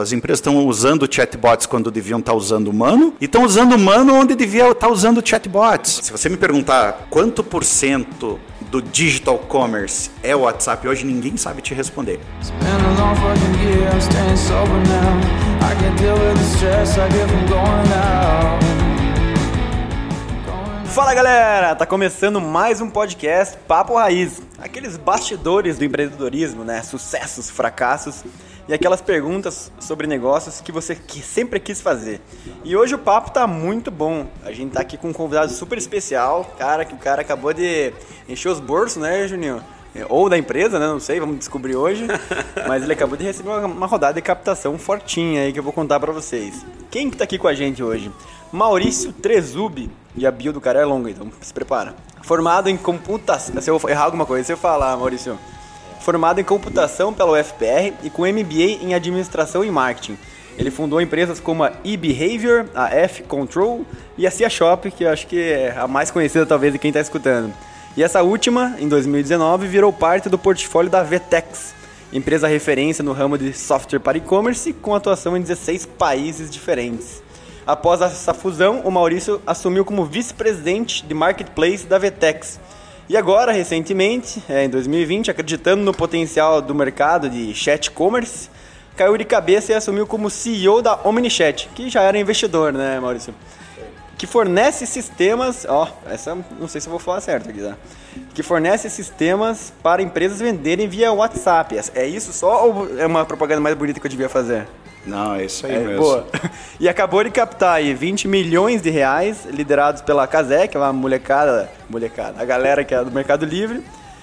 As empresas estão usando chatbots quando deviam estar usando humano e estão usando humano onde devia estar usando chatbots. Se você me perguntar quanto por cento do digital commerce é o WhatsApp hoje, ninguém sabe te responder. Fala galera, tá começando mais um podcast Papo Raiz, aqueles bastidores do empreendedorismo, né? Sucessos, fracassos e aquelas perguntas sobre negócios que você sempre quis fazer. E hoje o papo tá muito bom. A gente tá aqui com um convidado super especial, cara, que o cara acabou de encher os bolsos, né, Juninho? É, ou da empresa, né? Não sei, vamos descobrir hoje. Mas ele acabou de receber uma, rodada de captação fortinha aí que eu vou contar para vocês. Quem que tá aqui com a gente hoje? Maurício Trezubi. E a bio do cara é longa, então se prepara. Formado em computação. Se eu errar alguma coisa, você falar, Maurício formado em computação pela UFPR e com MBA em administração e marketing. Ele fundou empresas como a eBehavior, a F Control e a Cia Shop, que eu acho que é a mais conhecida talvez de quem está escutando. E essa última, em 2019, virou parte do portfólio da Vtex, empresa referência no ramo de software para e-commerce, com atuação em 16 países diferentes. Após essa fusão, o Maurício assumiu como vice-presidente de marketplace da Vtex, e agora, recentemente, é, em 2020, acreditando no potencial do mercado de chat commerce, caiu de cabeça e assumiu como CEO da OmniChat, que já era investidor, né, Maurício? Que fornece sistemas, ó, essa não sei se eu vou falar certo aqui, tá? Que fornece sistemas para empresas venderem via WhatsApp. É isso só ou é uma propaganda mais bonita que eu devia fazer? Não, é isso aí é, mesmo. Boa. E acabou de captar aí 20 milhões de reais, liderados pela Casec, uma molecada, molecada, a galera que é do Mercado Livre,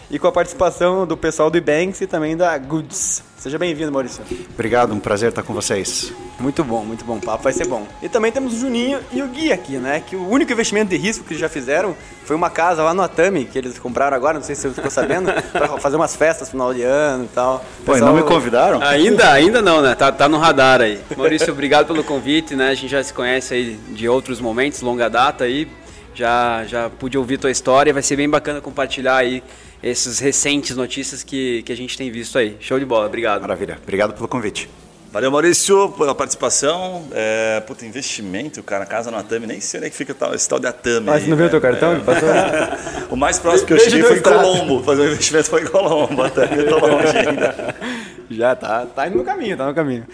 e com a participação do pessoal do Ebanks e também da Goods. Seja bem-vindo, Maurício. Obrigado, um prazer estar com vocês. Muito bom, muito bom. O papo vai ser bom. E também temos o Juninho e o Gui aqui, né? Que o único investimento de risco que eles já fizeram foi uma casa lá no Atami, que eles compraram agora, não sei se você ficou sabendo, para fazer umas festas no final de ano e tal. Pô, Pessoal... não me convidaram? Ainda, ainda não, né? Tá, tá no radar aí. Maurício, obrigado pelo convite, né? A gente já se conhece aí de outros momentos, longa data aí. Já, já pude ouvir tua história, vai ser bem bacana compartilhar aí essas recentes notícias que, que a gente tem visto aí. Show de bola, obrigado. Maravilha, obrigado pelo convite. Valeu, Maurício, pela participação. É, puta, investimento, cara, casa no Atami, nem sei onde é que fica esse tal de Atami. Ah, você não viu o teu cartão? É. o mais próximo que eu cheguei foi em Colombo. Fazer um investimento foi em Colombo, Atami, eu tô longe ainda. Já tá, tá indo no caminho, tá no caminho.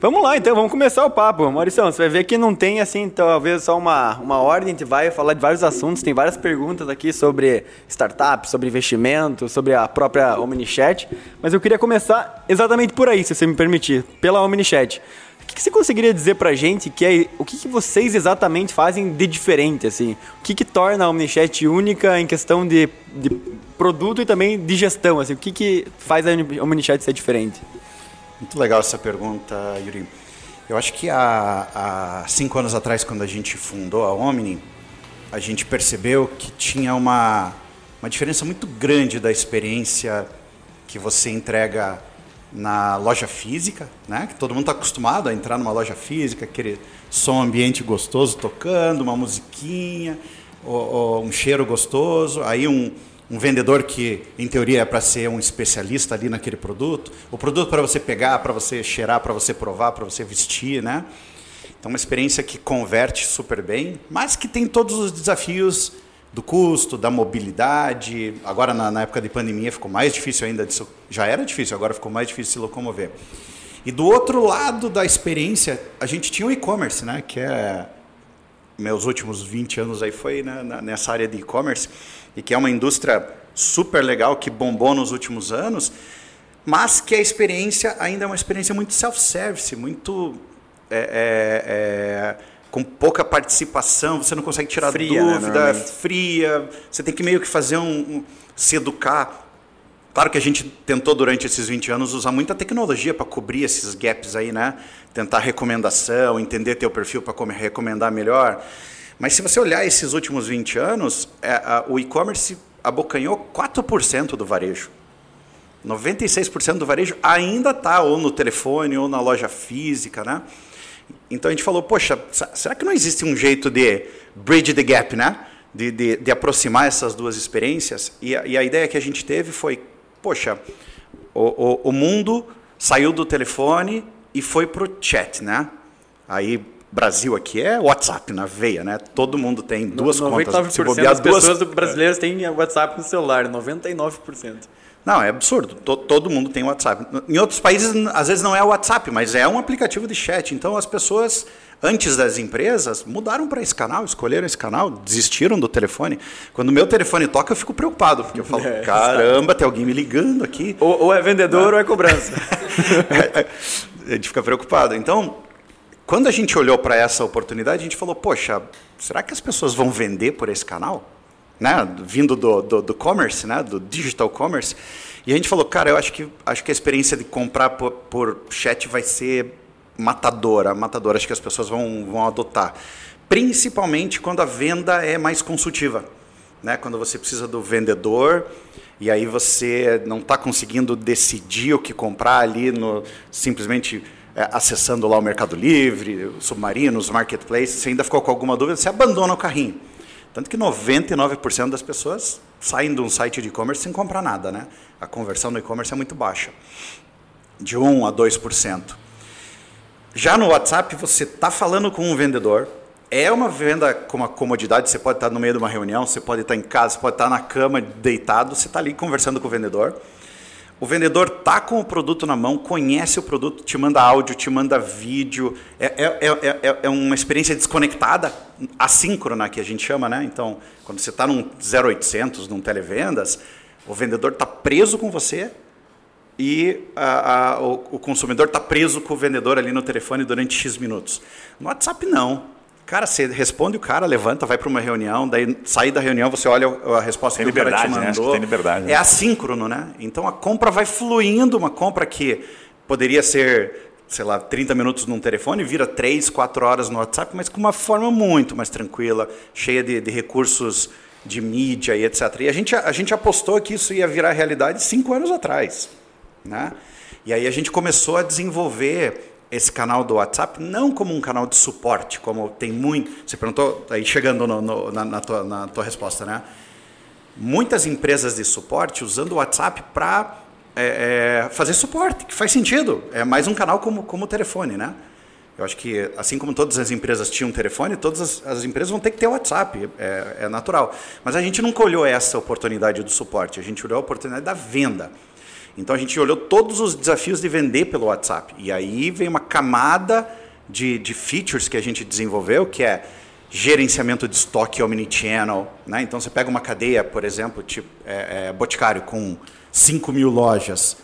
Vamos lá, então, vamos começar o papo. Maurício, você vai ver que não tem, assim, talvez só uma, uma ordem, a gente vai falar de vários assuntos, tem várias perguntas aqui sobre startup, sobre investimento, sobre a própria OmniChat, mas eu queria começar exatamente por aí, se você me permitir, pela OmniChat. O que, você conseguiria dizer pra gente que é o que, que vocês exatamente fazem de diferente, assim? O que, que torna a OmniChat única em questão de, de produto e também de gestão, assim? O que, que faz a OmniChat ser diferente? Muito legal essa pergunta, Yuri. Eu acho que há, há, cinco anos atrás, quando a gente fundou a Omni, a gente percebeu que tinha uma, uma diferença muito grande da experiência que você entrega na loja física, né? Que todo mundo está acostumado a entrar numa loja física, aquele som ambiente gostoso tocando, uma musiquinha, ou, ou um cheiro gostoso, aí um, um vendedor que, em teoria, é para ser um especialista ali naquele produto, o produto para você pegar, para você cheirar, para você provar, para você vestir, né? Então, uma experiência que converte super bem, mas que tem todos os desafios do custo, da mobilidade. Agora, na, na época de pandemia, ficou mais difícil ainda. De, já era difícil, agora ficou mais difícil se locomover. E do outro lado da experiência, a gente tinha o e-commerce, né? Que é meus últimos 20 anos aí foi né, nessa área de e-commerce e que é uma indústria super legal que bombou nos últimos anos, mas que a experiência ainda é uma experiência muito self-service, muito é, é, é, com pouca participação, você não consegue tirar fria, né, dúvida, né, fria, você tem que meio que fazer um, um, se educar. Claro que a gente tentou durante esses 20 anos usar muita tecnologia para cobrir esses gaps aí, né? Tentar recomendação, entender teu perfil para recomendar melhor. Mas se você olhar esses últimos 20 anos, é, a, o e-commerce abocanhou 4% do varejo. 96% do varejo ainda está ou no telefone ou na loja física, né? Então a gente falou, poxa, será que não existe um jeito de bridge the gap, né? De, de, de aproximar essas duas experiências? E a, e a, ideia que a gente teve foi, poxa, o, o, o mundo saiu do telefone e foi pro chat, né? Aí Brasil aqui é WhatsApp na veia, né? Todo mundo tem duas 99% contas. Se das duas, pessoas brasileiras têm WhatsApp no celular, 99%. Não, é absurdo. todo mundo tem WhatsApp. Em outros países, às vezes não é o WhatsApp, mas é um aplicativo de chat. Então as pessoas, antes das empresas, mudaram para esse canal, escolheram esse canal, desistiram do telefone. Quando o meu telefone toca, eu fico preocupado, porque eu falo, é, caramba, tem alguém me ligando aqui. Ou, ou é vendedor ou é cobrança. a gente fica preocupado. Então, quando a gente olhou para essa oportunidade, a gente falou, poxa, será que as pessoas vão vender por esse canal? Né, vindo do, do, do, commerce, né, do digital commerce. E a gente falou, cara, eu acho que, acho que a experiência de comprar por, por chat vai ser matadora, matadora. Acho que as pessoas vão, vão adotar. Principalmente quando a venda é mais consultiva. Né? Quando você precisa do vendedor e aí você não está conseguindo decidir o que comprar ali no simplesmente é, acessando lá o Mercado Livre, o Submarino, os marketplaces, você ainda ficou com alguma dúvida, você abandona o carrinho. Tanto que 99% das pessoas saem de um site de e-commerce sem comprar nada, né? A conversão no e-commerce é muito baixa, de 1 a 2%. Já no WhatsApp, você está falando com um vendedor, é uma venda com uma comodidade, você pode estar no meio de uma reunião, você pode estar em casa, você pode estar na cama deitado, você está ali conversando com o vendedor. O vendedor tá com o produto na mão, conhece o produto, te manda áudio, te manda vídeo. É, é, é, é uma experiência desconectada, assíncrona, que a gente chama, né? Então, quando você está num 0800, num televendas, o vendedor está preso com você e a, a, o, o consumidor está preso com o vendedor ali no telefone durante X minutos. No WhatsApp, não. Cara, você responde o cara, levanta, vai para uma reunião, daí sair da reunião, você olha a resposta tem que o cara te né? mandou. Né? tem liberdade. Né? É assíncrono, né? Então a compra vai fluindo, uma compra que poderia ser, sei lá, 30 minutos num telefone, vira 3, 4 horas no WhatsApp, mas com uma forma muito mais tranquila, cheia de, de recursos de mídia e etc. E a gente, a gente apostou que isso ia virar realidade cinco anos atrás. Né? E aí a gente começou a desenvolver esse canal do WhatsApp não como um canal de suporte, como tem muito. Você perguntou, aí chegando no, no, na, na, tua, na tua resposta, né? Muitas empresas de suporte usando o WhatsApp para é, é, fazer suporte, que faz sentido. É mais um canal como, como o telefone, né? Eu acho que, assim como todas as empresas tinham telefone, todas as, as empresas vão ter que ter WhatsApp, é, é natural. Mas a gente nunca olhou essa oportunidade do suporte, a gente olhou a oportunidade da venda. Então a gente olhou todos os desafios de vender pelo WhatsApp. E aí vem uma camada de, de features que a gente desenvolveu, que é gerenciamento de estoque omnichannel. Né? Então você pega uma cadeia, por exemplo, tipo é, é, Boticário, com 5 mil lojas.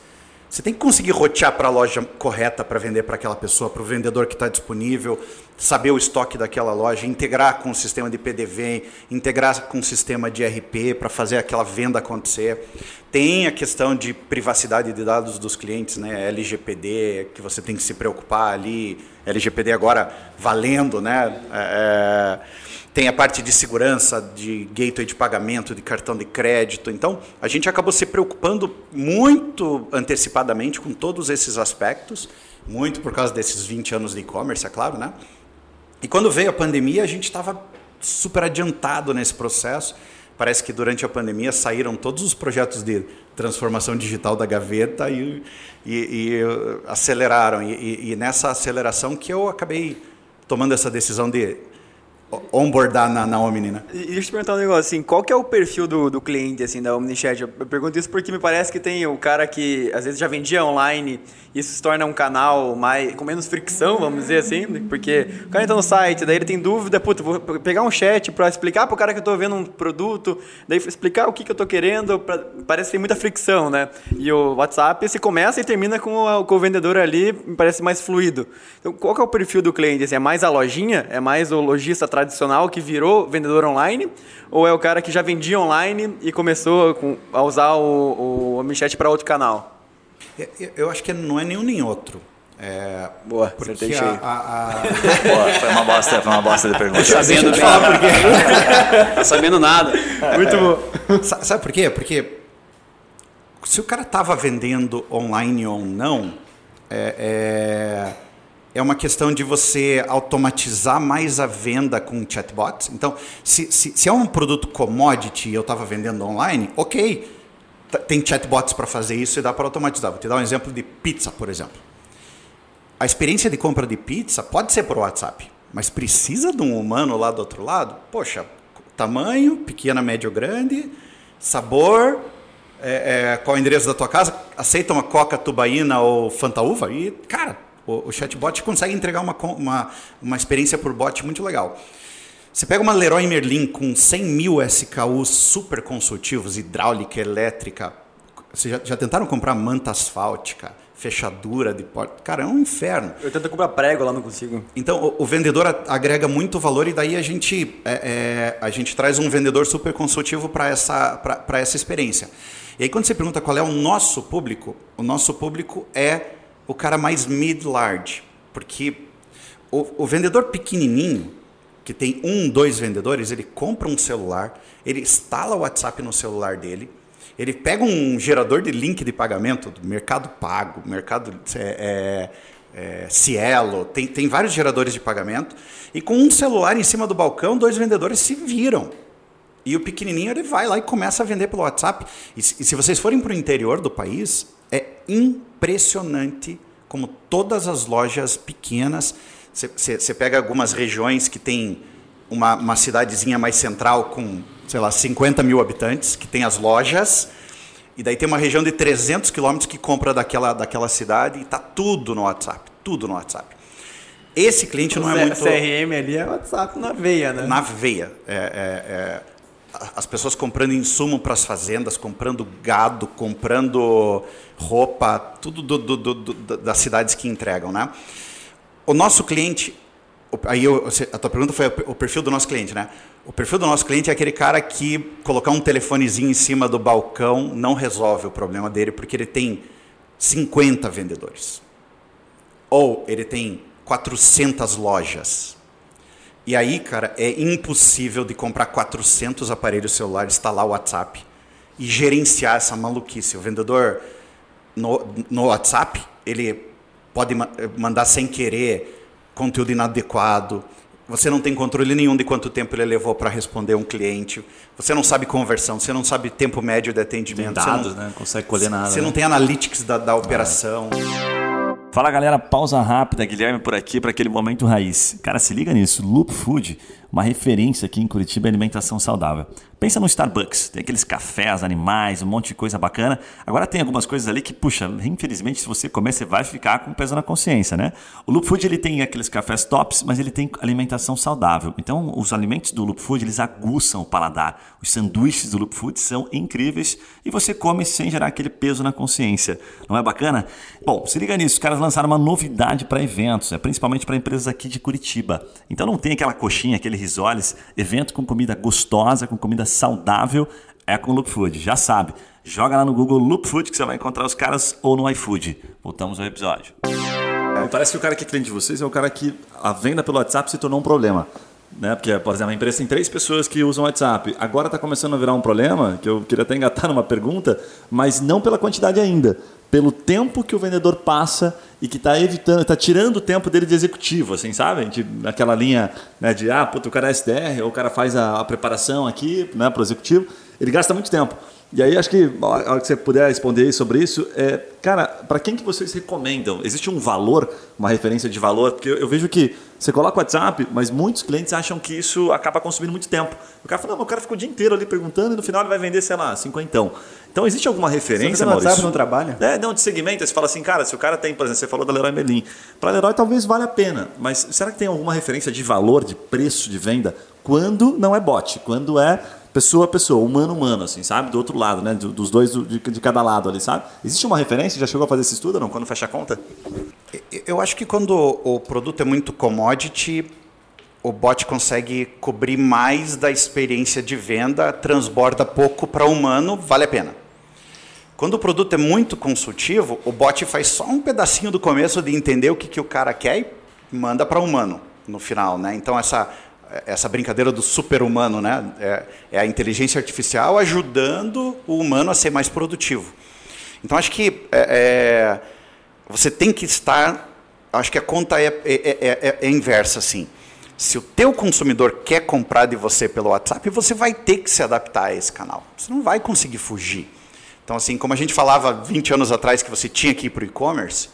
Você tem que conseguir rotear para a loja correta para vender para aquela pessoa, para o vendedor que está disponível, saber o estoque daquela loja, integrar com o sistema de PDV, integrar com o sistema de RP para fazer aquela venda acontecer. Tem a questão de privacidade de dados dos clientes, né? LGPD, que você tem que se preocupar ali. LGPD agora valendo, né? É, é tem a parte de segurança, de gateway de pagamento, de cartão de crédito. Então, a gente acabou se preocupando muito antecipadamente com todos esses aspectos, muito por causa desses 20 anos de e-commerce, é claro, né? E quando veio a pandemia, a gente estava super adiantado nesse processo. Parece que durante a pandemia saíram todos os projetos de transformação digital da gaveta e, e, e aceleraram. E, e nessa aceleração que eu acabei tomando essa decisão de onboardar na, na Omni, né? E deixa eu te perguntar um negócio, assim, qual que é o perfil do, do cliente, assim, da OmniChat? Eu pergunto isso porque me parece que tem o cara que, às vezes, já vendia online, isso se torna um canal mais, com menos fricção, vamos dizer assim, porque o cara entra no site, daí ele tem dúvida, puta, vou pegar um chat para explicar para o cara que eu estou vendo um produto, daí explicar o que, que eu estou querendo, pra, parece que tem muita fricção, né? E o WhatsApp, se começa e termina com o, com o vendedor ali, me parece mais fluido. Então, qual que é o perfil do cliente? Assim, é mais a lojinha? É mais o lojista tradicional que virou vendedor online? Ou é o cara que já vendia online e começou a usar o, o OmniChat para outro canal? Eu acho que não é nenhum nem outro. É, Boa, porque a, a, a... Boa, foi uma bosta, foi uma bosta de pergunta. Tá sabendo bem. Falar por quê. tá sabendo nada. Muito bom. Sabe por quê? Porque se o cara estava vendendo online ou não, é, é é uma questão de você automatizar mais a venda com chatbots. Então, se, se, se é um produto commodity e eu estava vendendo online, ok, tem chatbots para fazer isso e dá para automatizar. Vou te dar um exemplo de pizza, por exemplo. a experiência de compra de pizza pode ser por WhatsApp, mas precisa de um humano lá do outro lado? Poxa, tamanho, pequena, médio, grande, sabor, é, é, qual é o endereço da tua casa, aceita uma coca tubaína ou fantaúva e, cara, o, o chatbot consegue entregar uma, uma, uma experiência por bot muito legal. Você pega uma Leroy Merlin com 100 mil SKUs super consultivos, hidráulica, elétrica. Vocês já, já tentaram comprar manta asfáltica, fechadura de porta? Cara, é um inferno. Eu tento comprar prego lá, não consigo. Então, o, o vendedor agrega muito valor e daí a gente, é, é, a gente traz um vendedor super consultivo para essa, essa experiência. E aí, quando você pergunta qual é o nosso público, o nosso público é o cara mais mid-large. Porque o, o vendedor pequenininho, que tem um, dois vendedores, ele compra um celular, ele instala o WhatsApp no celular dele, ele pega um gerador de link de pagamento do Mercado Pago, Mercado é, é, Cielo, tem, tem vários geradores de pagamento, e com um celular em cima do balcão, dois vendedores se viram. E o pequenininho ele vai lá e começa a vender pelo WhatsApp. E, e se vocês forem para o interior do país, é impressionante como todas as lojas pequenas você pega algumas regiões que tem uma, uma cidadezinha mais central com, sei lá, 50 mil habitantes, que tem as lojas, e daí tem uma região de 300 quilômetros que compra daquela, daquela cidade e está tudo no WhatsApp, tudo no WhatsApp. Esse cliente não é muito... CRM ali é WhatsApp na veia, né? Na veia. É, é, é as pessoas comprando insumo para as fazendas, comprando gado, comprando roupa, tudo do, do, do, das cidades que entregam, né? O nosso cliente, aí eu, a tua pergunta foi o perfil do nosso cliente, né? O perfil do nosso cliente é aquele cara que colocar um telefonezinho em cima do balcão não resolve o problema dele, porque ele tem 50 vendedores. Ou ele tem 400 lojas. E aí, cara, é impossível de comprar 400 aparelhos celulares, instalar o WhatsApp e gerenciar essa maluquice. O vendedor no, no WhatsApp, ele pode mandar sem querer conteúdo inadequado. Você não tem controle nenhum de quanto tempo ele levou para responder um cliente. Você não sabe conversão, você não sabe tempo médio de atendimento. Tem dados, você não, né? Consegue colher nada. Você né? não tem analytics da, da operação. Fala galera, pausa rápida, Guilherme por aqui para aquele momento raiz. Cara, se liga nisso, Loop Food, uma referência aqui em Curitiba em alimentação saudável. Pensa no Starbucks, tem aqueles cafés, animais, um monte de coisa bacana. Agora tem algumas coisas ali que, puxa, infelizmente, se você comer, você vai ficar com peso na consciência, né? O Loop Food ele tem aqueles cafés tops, mas ele tem alimentação saudável. Então, os alimentos do Loop Food eles aguçam o paladar. Os sanduíches do Loop Food são incríveis e você come sem gerar aquele peso na consciência. Não é bacana? Bom, se liga nisso, os caras lançaram uma novidade para eventos, é principalmente para empresas aqui de Curitiba. Então não tem aquela coxinha, aquele risoles, evento com comida gostosa, com comida saudável é com Loop Food. Já sabe. Joga lá no Google Loop Food que você vai encontrar os caras ou no iFood. Voltamos ao episódio. É, parece que o cara que é cliente de vocês é o cara que a venda pelo WhatsApp se tornou um problema. Né? Porque, por exemplo, a empresa tem três pessoas que usam WhatsApp. Agora está começando a virar um problema, que eu queria até engatar numa pergunta, mas não pela quantidade ainda pelo tempo que o vendedor passa e que está evitando, está tirando o tempo dele de executivo, assim, sabe? De, naquela linha né, de, ah, puta, o cara é SDR, ou o cara faz a, a preparação aqui né, para o executivo, ele gasta muito tempo. E aí acho que a hora que você puder responder sobre isso, é, cara, para quem que vocês recomendam? Existe um valor, uma referência de valor? Porque eu, eu vejo que você coloca o WhatsApp, mas muitos clientes acham que isso acaba consumindo muito tempo. O cara fala, não, o cara ficou o dia inteiro ali perguntando e no final ele vai vender, sei lá, cinquentão. Então existe alguma referência, você WhatsApp não trabalha? É, não, de segmento, você fala assim, cara, se o cara tem, por exemplo, você falou da Leroy Merlin. Para Leroy talvez valha a pena, mas será que tem alguma referência de valor, de preço de venda? Quando não é bot, quando é pessoa a pessoa, humano humano, assim, sabe? Do outro lado, né? Dos dois de, de cada lado ali, sabe? Existe uma referência? Já chegou a fazer esse estudo não? Quando fecha a conta? Eu acho que quando o produto é muito commodity, o bot consegue cobrir mais da experiência de venda, transborda pouco para humano, vale a pena. Quando o produto é muito consultivo, o bot faz só um pedacinho do começo de entender o que, que o cara quer e manda para humano no final, né? Então essa essa brincadeira do super-humano, né? É, é, a inteligência artificial ajudando o humano a ser mais produtivo. Então, acho que é, é, você tem que estar... Acho que a conta é, é, é, é, inversa, assim. Se o teu consumidor quer comprar de você pelo WhatsApp, você vai ter que se adaptar a esse canal. Você não vai conseguir fugir. Então, assim, como a gente falava 20 anos atrás que você tinha que ir para o e-commerce,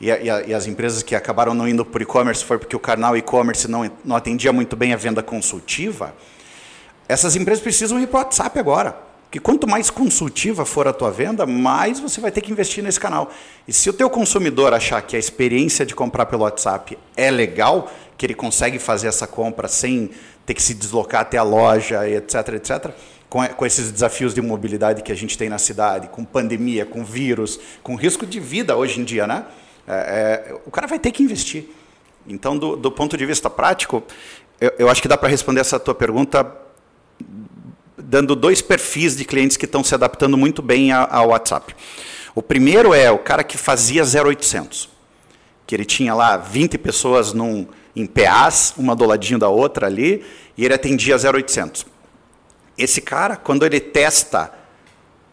e, e, e, as empresas que acabaram não indo por e-commerce foi porque o canal e-commerce não, não atendia muito bem a venda consultiva, essas empresas precisam ir para o WhatsApp agora. Porque quanto mais consultiva for a tua venda, mais você vai ter que investir nesse canal. E se o teu consumidor achar que a experiência de comprar pelo WhatsApp é legal, que ele consegue fazer essa compra sem ter que se deslocar até a loja, etc, etc, com esses desafios de mobilidade que a gente tem na cidade, com pandemia, com vírus, com risco de vida hoje em dia, né? É, é, o cara vai ter que investir. Então, do, do ponto de vista prático, eu, eu acho que dá para responder essa tua pergunta dando dois perfis de clientes que estão se adaptando muito bem ao WhatsApp. O primeiro é o cara que fazia 0800, que ele tinha lá 20 pessoas num, em PAs, uma do ladinho da outra ali, e ele atendia 0800. Esse cara, quando ele testa,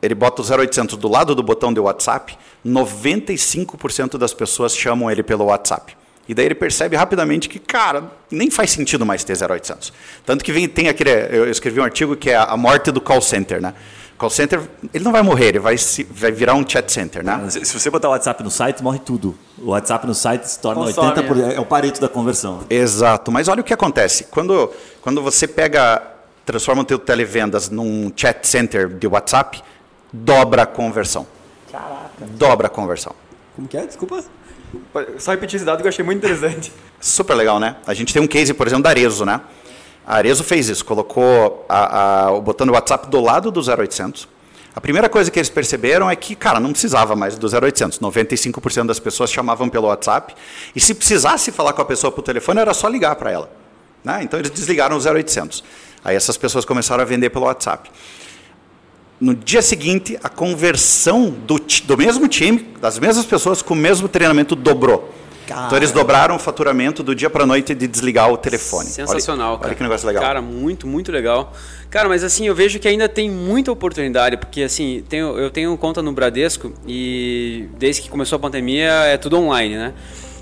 ele bota o 0800 do lado do botão de WhatsApp, 95% das pessoas chamam ele pelo WhatsApp. E daí ele percebe rapidamente que, cara, nem faz sentido mais ter 0800. Tanto que vem, tem aquele. Eu escrevi um artigo que é a morte do call center, né? Call center, ele não vai morrer, ele vai, se, vai virar um chat center, né? Se você botar o WhatsApp no site, morre tudo. O WhatsApp no site se torna Consome, 80%, por, é o pareto da conversão. Exato, mas olha o que acontece. Quando, quando você pega, transforma o teu televendas num chat center de WhatsApp, dobra a conversão. Caraca. Dobra a conversão. Como que é? Desculpa. Só repetir esse dado que eu achei muito interessante. Super legal, né? A gente tem um case, por exemplo, da Arezo, né? A Arezo fez isso, colocou a, a, o botão do WhatsApp do lado do 0800. A primeira coisa que eles perceberam é que, cara, não precisava mais do 0800. 95% das pessoas chamavam pelo WhatsApp. E se precisasse falar com a pessoa por telefone, era só ligar para ela. Né? Então eles desligaram o 0800. Aí essas pessoas começaram a vender pelo WhatsApp no dia seguinte, a conversão do, do mesmo time, das mesmas pessoas, com o mesmo treinamento, dobrou. Cara. Então eles dobraram o faturamento do dia para noite de desligar o telefone. Sensacional, olha, cara. Olha que negócio legal. Cara, muito, muito legal. Cara, mas assim, eu vejo que ainda tem muita oportunidade, porque assim, tenho, eu tenho conta no Bradesco e desde que começou a pandemia é tudo online, né?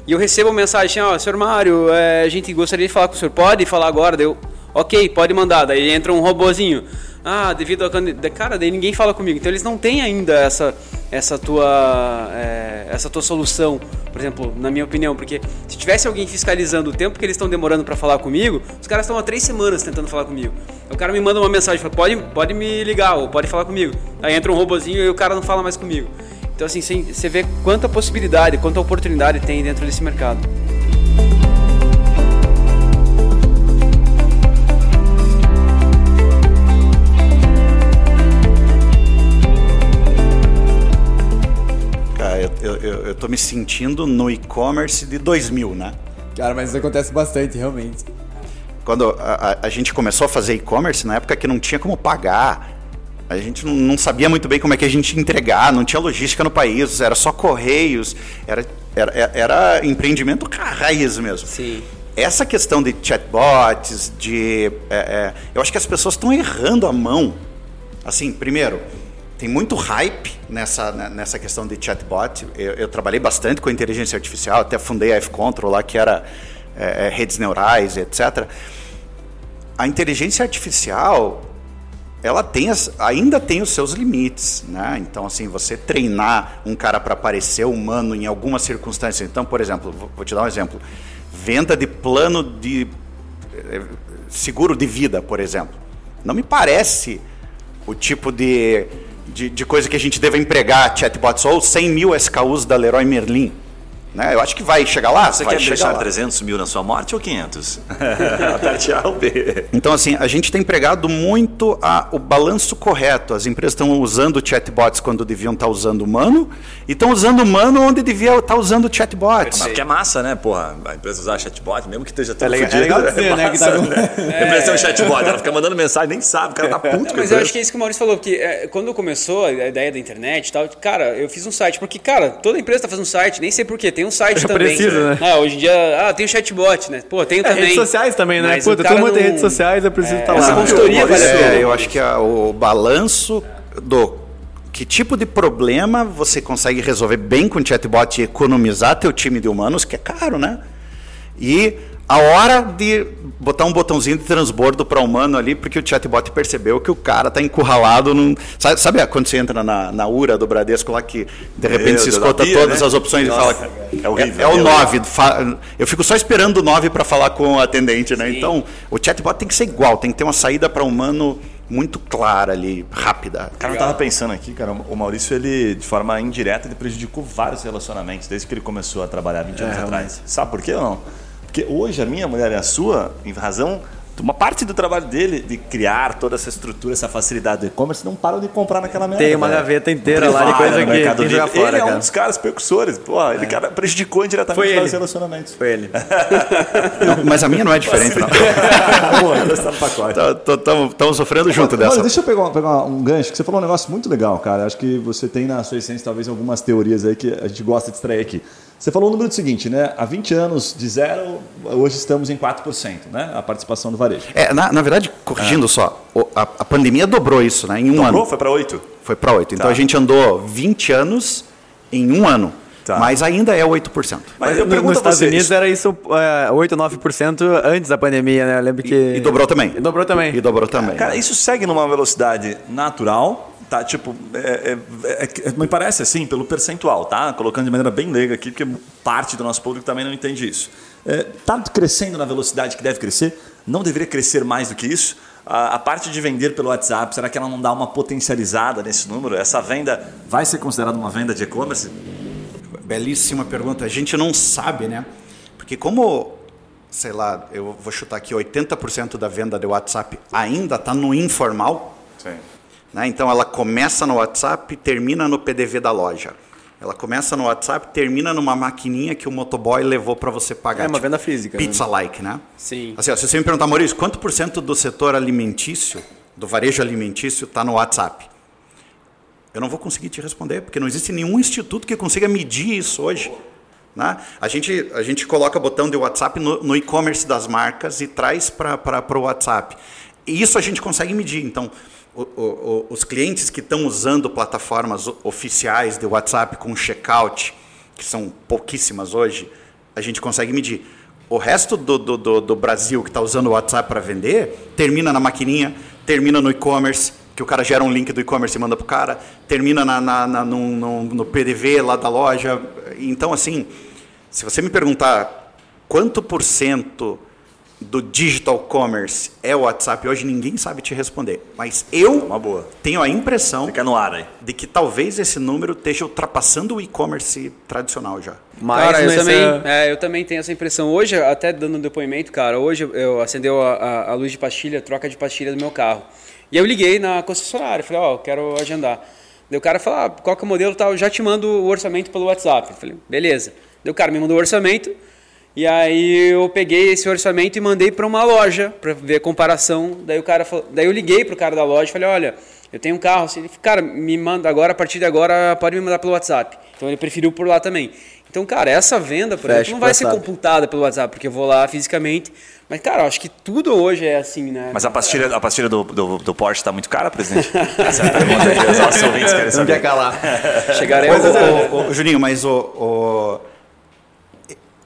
E eu recebo mensagem, ó, oh, senhor Mário, é, a gente gostaria de falar com o senhor, pode falar agora? Deu, ok, pode mandar. Daí entra um robozinho ah, devido a cara, daí ninguém fala comigo. Então eles não têm ainda essa essa tua é, essa tua solução, por exemplo, na minha opinião, porque se tivesse alguém fiscalizando o tempo que eles estão demorando para falar comigo, os caras estão há três semanas tentando falar comigo. O cara me manda uma mensagem, fala, pode pode me ligar ou pode falar comigo. Aí entra um robozinho e o cara não fala mais comigo. Então assim, você vê quanta possibilidade, quanta oportunidade tem dentro desse mercado. Tô me sentindo no e-commerce de 2000, né? Cara, mas isso acontece bastante, realmente. Quando a, a, a gente começou a fazer e-commerce, na época que não tinha como pagar, a gente não, não, sabia muito bem como é que a gente ia entregar, não tinha logística no país, era só correios, era, era, era empreendimento raiz mesmo. Sim. Essa questão de chatbots, de. É, é, eu acho que as pessoas estão errando a mão. Assim, primeiro, tem muito hype nessa, né, nessa questão de chatbot. Eu, eu, trabalhei bastante com inteligência artificial, até fundei a F-Control lá, que era é, é, redes neurais, etc. A inteligência artificial, ela tem as, ainda tem os seus limites, né? Então, assim, você treinar um cara para parecer humano em algumas circunstâncias. Então, por exemplo, vou, te dar um exemplo: venda de plano de é, seguro de vida, por exemplo. Não me parece o tipo de de, de coisa que a gente deva empregar chatbots ou 100 mil SKUs da Leroy Merlin. Né? Eu acho que vai chegar lá. Você vai quer deixar lá. 300 mil na sua morte ou 500? a parte A ou B. Então, assim, a gente tem empregado muito a, o balanço correto. As empresas estão usando chatbots quando deviam estar usando humano e estão usando humano onde devia estar usando chatbots. Porque é massa, né? Porra, a empresa usar chatbot, mesmo que esteja tudo é legal, é legal dizer, é né? Que tá... né? É. A empresa tem um chatbot, ela fica mandando mensagem, nem sabe, o cara tá puto. Mas eu acho que é isso que o Maurício falou, porque é, quando começou a ideia da internet e tal, cara, eu fiz um site, porque, cara, toda empresa está fazendo um site, nem sei porquê, tem um site também precisa, né? Ah, hoje em dia, ah, tem o chatbot, né? Pô, tem é, também. redes sociais também, né? Puta, todo mundo tem redes sociais, eu preciso estar é, tá lá. Essa consultoria vale é, Eu acho que a, o balanço do que tipo de problema você consegue resolver bem com o chatbot e economizar teu time de humanos, que é caro, né? E a hora de botar um botãozinho de transbordo para humano ali, porque o chatbot percebeu que o cara tá encurralado num. Sabe, sabe quando você entra na, na URA do Bradesco lá que de repente Meu se Deus, escuta todas né? as opções Nossa, e fala. é horrível, É, é o é 9. Eu fico só esperando o 9 para falar com o atendente, né? Então, o chatbot tem que ser igual, tem que ter uma saída para humano muito clara ali, rápida. Cara, eu tava pensando aqui, cara, o Maurício, ele, de forma indireta, ele prejudicou vários relacionamentos desde que ele começou a trabalhar 20 anos atrás. Sabe por quê ou não? Porque hoje a minha mulher e a sua, em razão de uma parte do trabalho dele, de criar toda essa estrutura, essa facilidade do e-commerce, não param de comprar naquela merda. Tem uma velho. gaveta inteira lá de Privada, coisa que Mercado tem que jogar Livre. fora, Ele é um dos caras precursores. Pô, ele cara, prejudicou indiretamente ele. relacionamentos. Foi ele. Não, mas a minha não é diferente, não. Pô, ainda está no pacote. Estamos sofrendo junto Olha, dessa. deixa eu pegar, pegar um gancho, que você falou um negócio muito legal, cara. Acho que você tem na sua essência talvez algumas teorias aí que a gente gosta de extrair aqui. Você falou o número do seguinte, né? Há 20 anos de zero, hoje estamos em 4%, né? A participação do varejo. É, na, na verdade, corrigindo só, o- a, a pandemia dobrou isso, né? Em um Dobrou? ano. Foi para 8? Foi para 8. Então Tá. a gente andou 20 anos em um ano. Tá. Mas ainda é 8%. Mas eu pergunto nos a Estados você, Unidos isso- era isso, é, 8, 9% antes da pandemia, né? Eu lembro que... E, e dobrou também. E dobrou também. E dobrou também. Cara, isso segue numa velocidade natural, tá? Tipo, é- é- é- me parece assim, pelo percentual, tá? Colocando de maneira bem leiga aqui, porque parte do nosso público também não entende isso. É, tá crescendo na velocidade que deve crescer? Não deveria crescer mais do que isso? A, a parte de vender pelo WhatsApp, será que ela não dá uma potencializada nesse número? Essa venda vai ser considerada uma venda de e-commerce? Belíssima pergunta. A gente não sabe, né? Porque como, sei lá, eu vou chutar aqui, 80% da venda de WhatsApp ainda está no informal, Sim. né? Então ela começa no WhatsApp e termina no PDV da loja. Ela começa no WhatsApp, termina numa maquininha que o motoboy levou para você pagar. É uma venda física, né? Pizza-like, né? Sim. Assim, ó, se você me perguntar, Maurício, quanto por cento do setor alimentício, do varejo alimentício, está no WhatsApp? Eu não vou conseguir te responder, porque não existe nenhum instituto que consiga medir isso hoje. Né? A, gente, a gente coloca botão de WhatsApp no, no e-commerce das marcas e traz para o WhatsApp. E isso a gente consegue medir. Então, o- o- os clientes que estão usando plataformas oficiais de WhatsApp com checkout, que são pouquíssimas hoje, a gente consegue medir. O resto do, do, do, do Brasil que está usando o WhatsApp para vender, termina na maquininha, termina no e-commerce, que o cara gera um link do e-commerce e manda para o cara, termina na, na, na- no, no, no PDV lá da loja. Então, assim, se você me perguntar quanto por cento do digital commerce é o WhatsApp hoje, ninguém sabe te responder. Mas eu Uma boa. tenho a impressão Fica no ar aí. de que talvez esse número esteja ultrapassando o e-commerce tradicional já. Mas cara, eu também, é, eu também tenho essa impressão. Hoje, até dando um depoimento, cara, hoje eu acendeu a, a- a luz de pastilha, troca de pastilha do meu carro. E eu liguei na concessionária, falei, ó, quero agendar. Daí o cara falou, ah, qual que é o modelo tal? Eu já te mando o orçamento pelo WhatsApp. Eu falei, beleza. Daí o cara me mandou o orçamento, e aí eu peguei esse orçamento e mandei para uma loja para ver a comparação. Daí o cara falou, daí eu liguei pro cara da loja e falei, olha, eu tenho um carro, assim, ele falou, cara, me manda agora, a partir de agora, pode me mandar pelo WhatsApp. Então ele preferiu por lá também. Então, cara, essa venda, por Fecha exemplo, não vai ser WhatsApp. computada pelo WhatsApp, porque eu vou lá fisicamente. Mas, cara, eu acho que tudo hoje é assim, né? Mas a pastilha, a pastilha do, do, do Porsche está muito cara, presidente? Essa é a pergunta que os nossos ouvintes querem Não saber. quer calar. chegaremos. Mas, ô, ô, ô, Juninho, mas o, o,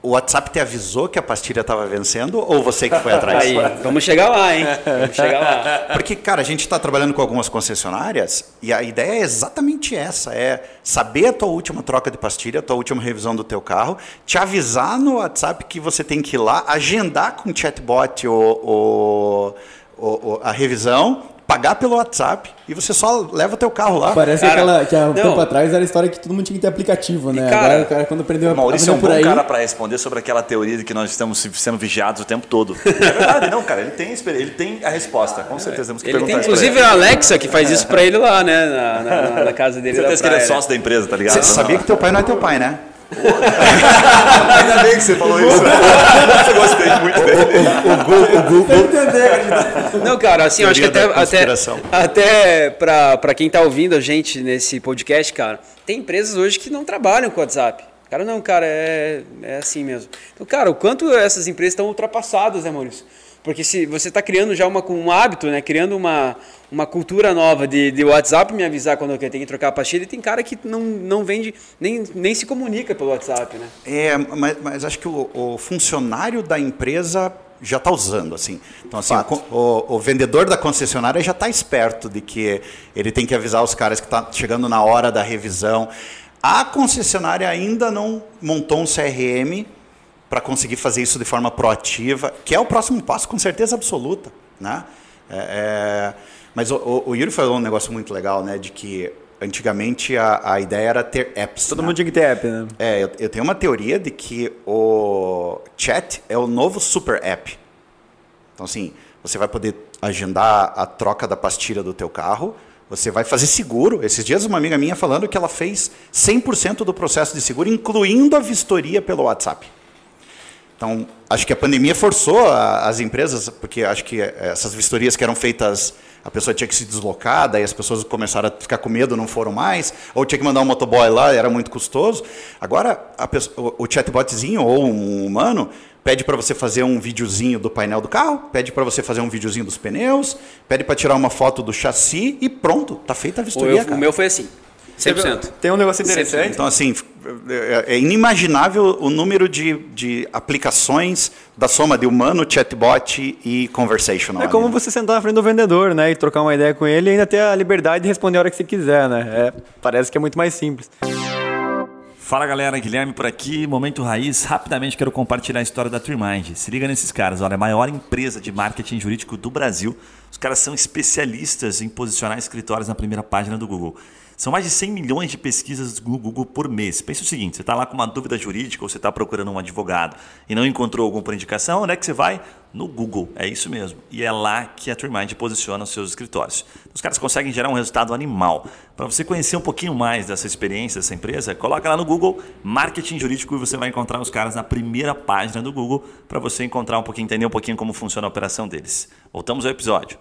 o WhatsApp te avisou que a pastilha estava vencendo ou você que foi atrás? Aí, vamos chegar lá, hein? Vamos chegar lá. Porque, cara, a gente está trabalhando com algumas concessionárias e a ideia é exatamente essa: é saber a tua última troca de pastilha, a tua última revisão do teu carro, te avisar no WhatsApp que você tem que ir lá, agendar com o chatbot o, o- o- a revisão, pagar pelo WhatsApp e você só leva o teu carro lá. Parece Cara, aquela que há um não. tempo atrás era a história que todo mundo tinha que ter aplicativo, né? cara, Agora o cara quando aprendeu O a Maurício é um bom aí, cara para responder sobre aquela teoria de que nós estamos sendo vigiados o tempo todo. É verdade, não, cara. Ele tem, ele tem a resposta. Com certeza temos que Ele tem, inclusive, a Alexa que faz isso pra ele lá, né? Na, na- na casa dele. Você da certeza que ele é né? sócio da empresa, tá ligado? Você sabia que teu pai não é teu pai, né? Ainda bem que você falou isso. Eu gostei muito dele. Não, cara, assim, eu acho que até, até, até pra, pra quem tá ouvindo a gente nesse podcast, cara, tem empresas hoje que não trabalham com WhatsApp. Cara, não, cara, é, é assim mesmo. Então, cara, o quanto essas empresas estão ultrapassadas, né, Maurício? Porque se você está criando já uma, um hábito, né? Criando uma, uma cultura nova de, de WhatsApp me avisar quando eu tenho que trocar a pastilha, e tem cara que não, não vende, nem, nem se comunica pelo WhatsApp, né? É, mas, mas acho que o, o funcionário da empresa já está usando, assim. Então, assim, o, o, o, vendedor da concessionária já está esperto de que ele tem que avisar os caras que está chegando na hora da revisão. A concessionária ainda não montou um CRM para conseguir fazer isso de forma proativa, que é o próximo passo, com certeza absoluta. Né? É, é, mas o, o, Yuri falou um negócio muito legal, né? De que antigamente a, a ideia era ter apps. Todo né? mundo tinha que ter app, né? É, eu, eu, tenho uma teoria de que o chat é o novo super app. Então, assim, você vai poder agendar a troca da pastilha do teu carro, você vai fazer seguro. Esses dias uma amiga minha falando que ela fez 100% do processo de seguro, incluindo a vistoria pelo WhatsApp. Então, acho que a pandemia forçou a, as empresas, porque acho que essas vistorias que eram feitas, a pessoa tinha que se deslocar, daí as pessoas começaram a ficar com medo, não foram mais, ou tinha que mandar um motoboy lá, era muito custoso. Agora, pessoa, o chatbotzinho ou um humano pede para você fazer um videozinho do painel do carro, pede para você fazer um videozinho dos pneus, pede para tirar uma foto do chassi e pronto, tá feita a vistoria. O, eu, o meu foi assim. 100%. Tem um negócio interessante. Então, assim, é inimaginável o número de, de aplicações da soma de humano, chatbot e conversational. É como né? você sentar na frente do vendedor, né? E trocar uma ideia com ele e ainda ter a liberdade de responder a hora que você quiser, né? É, parece que é muito mais simples. Fala galera, Guilherme por aqui, Momento Raiz. Rapidamente quero compartilhar a história da Trimind. Se liga nesses caras, olha, é a maior empresa de marketing jurídico do Brasil. Os caras são especialistas em posicionar escritórios na primeira página do Google. São mais de 100 milhões de pesquisas do Google por mês. Pensa o seguinte: você está lá com uma dúvida jurídica ou você está procurando um advogado e não encontrou algum por indicação, onde é que você vai? No Google, é isso mesmo. E é lá que a Trimind posiciona os seus escritórios. Os caras conseguem gerar um resultado animal. Para você conhecer um pouquinho mais dessa experiência dessa empresa, coloca lá no Google Marketing Jurídico e você vai encontrar os caras na primeira página do Google para você encontrar um pouquinho, entender um pouquinho como funciona a operação deles. Voltamos ao episódio.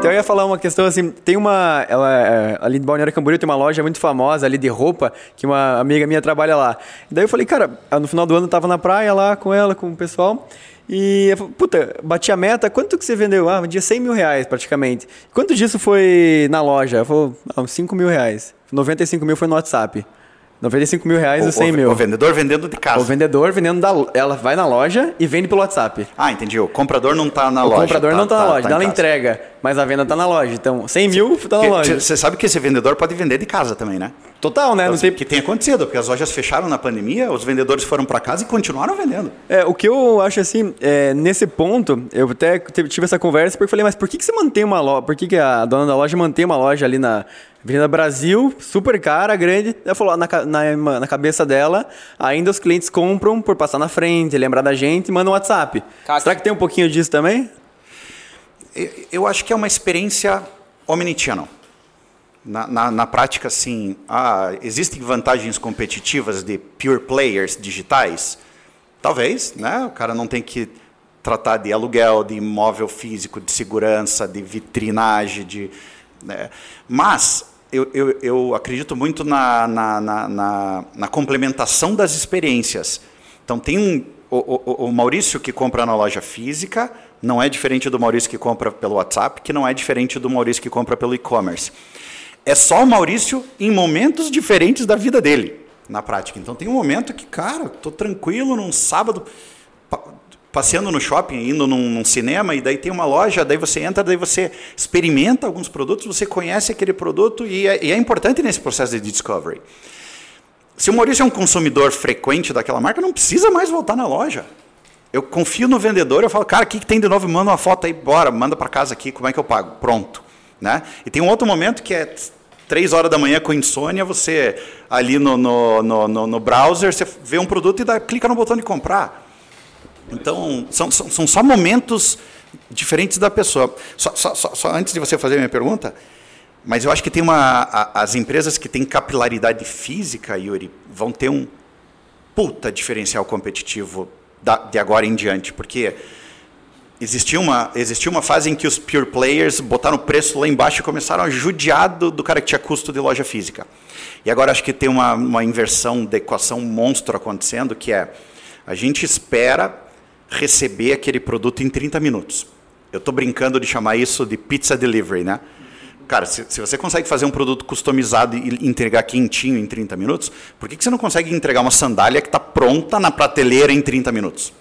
Então eu ia falar uma questão assim, tem uma, ela, é, ali de Balneário Camboriú tem uma loja muito famosa ali de roupa, que uma amiga minha trabalha lá. Daí eu falei, cara, no final do ano eu tava na praia lá com ela, com o pessoal, e puta, bati a meta, quanto que você vendeu? Ah, vendia 100 mil reais praticamente. Quanto disso foi na loja? Ela falou, ah, 5 mil reais. 95 mil foi no WhatsApp. 95 mil reais e 100 o, mil. O vendedor vendendo de casa. O vendedor vendendo da Ela vai na loja e vende pelo WhatsApp. Ah, entendi. O comprador não está na o loja. O comprador tá, não está tá, na loja. Tá ela entrega, mas a venda está na loja. Então, 100 mil está na loja. Você sabe que esse vendedor pode vender de casa também, né? Total, né? Então, não tem... Que tem acontecido, porque as lojas fecharam na pandemia, os vendedores foram para casa e continuaram vendendo. É, o que eu acho assim, é, nesse ponto, eu até tive essa conversa porque eu falei, mas por que, que você mantém uma loja? Por que, que a dona da loja mantém uma loja ali na Avenida Brasil, super cara, grande. Ela falou, na, na, na, cabeça dela, ainda os clientes compram por passar na frente, lembrar da gente e mandam um WhatsApp. Cássio. Será que tem um pouquinho disso também? Eu, eu acho que é uma experiência omnichannel. Na, na, na, prática, sim, ah, existem vantagens competitivas de pure players digitais? Talvez, né? O cara não tem que tratar de aluguel, de imóvel físico, de segurança, de vitrinagem, de... Né? Mas eu, eu, eu acredito muito na, na, na, na, complementação das experiências. Então, tem um, o, o, o, Maurício que compra na loja física não é diferente do Maurício que compra pelo WhatsApp, que não é diferente do Maurício que compra pelo e-commerce. É só o Maurício em momentos diferentes da vida dele, na prática. Então, tem um momento que, cara, estou tranquilo num sábado passeando no shopping, indo num, num, cinema, e daí tem uma loja, daí você entra, daí você experimenta alguns produtos, você conhece aquele produto, e é, e é importante nesse processo de discovery. Se o Maurício é um consumidor frequente daquela marca, não precisa mais voltar na loja. Eu confio no vendedor, eu falo, cara, o que, que tem de novo? Manda uma foto aí, bora, manda para casa aqui, como é que eu pago? Pronto. Né? E tem um outro momento que é três horas da manhã com insônia, você ali no, no, no, no browser, você vê um produto e dá, clica no botão de comprar. Então, são, são, são só momentos diferentes da pessoa. Só, só, só, só, antes de você fazer a minha pergunta, mas eu acho que tem uma. A, as empresas que têm capilaridade física, Yuri, vão ter um puta diferencial competitivo da, de agora em diante, porque existia uma, existia uma fase em que os pure players botaram o preço lá embaixo e começaram a judiar do, do cara que tinha custo de loja física. E agora acho que tem uma, uma inversão da equação monstro acontecendo, que é a gente espera receber aquele produto em 30 minutos. Eu estou brincando de chamar isso de pizza delivery, né? Cara, se, se, você consegue fazer um produto customizado e entregar quentinho em 30 minutos, por que, que você não consegue entregar uma sandália que está pronta na prateleira em 30 minutos?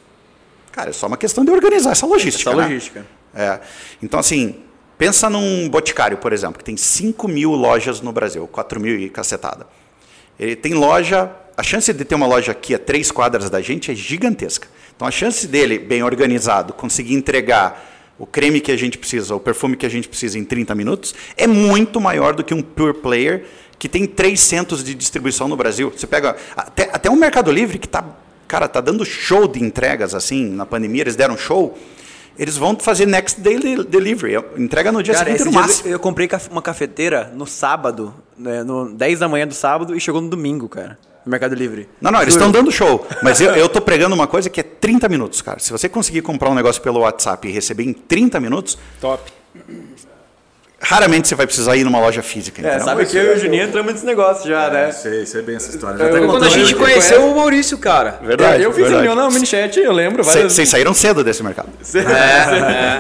Cara, é só uma questão de organizar essa logística. Essa né? logística. É. Então, assim, pensa num boticário, por exemplo, que tem 5 mil lojas no Brasil, 4 mil e cacetada. Ele tem loja, a chance de ter uma loja aqui a três quadras da gente é gigantesca. Então, a chance dele, bem organizado, conseguir entregar o creme que a gente precisa, o perfume que a gente precisa em 30 minutos, é muito maior do que um pure player que tem três centros de distribuição no Brasil. Você pega até, até um Mercado Livre que está, cara, tá dando show de entregas assim, na pandemia eles deram show. Eles vão fazer next day delivery, entrega no dia Cara, seguinte no máximo. Eu comprei uma cafeteira no sábado, né, no 10 da manhã do sábado e chegou no domingo, cara. Mercado Livre. Não, não, eles estão dando show. Mas eu, eu tô pregando uma coisa que é 30 minutos, cara. Se você conseguir comprar um negócio pelo WhatsApp e receber em 30 minutos, Top. raramente você vai precisar ir numa loja física. É, entendeu? sabe que eu e o Juninho entramos nesse negócio já, né? Sei, sei bem essa história. Eu- eu- Quando a gente conheceu o Maurício, cara. Verdade. eu fiz verdade. reunião na Minichat, eu lembro. Cê- várias- Vocês saíram cedo desse mercado. Você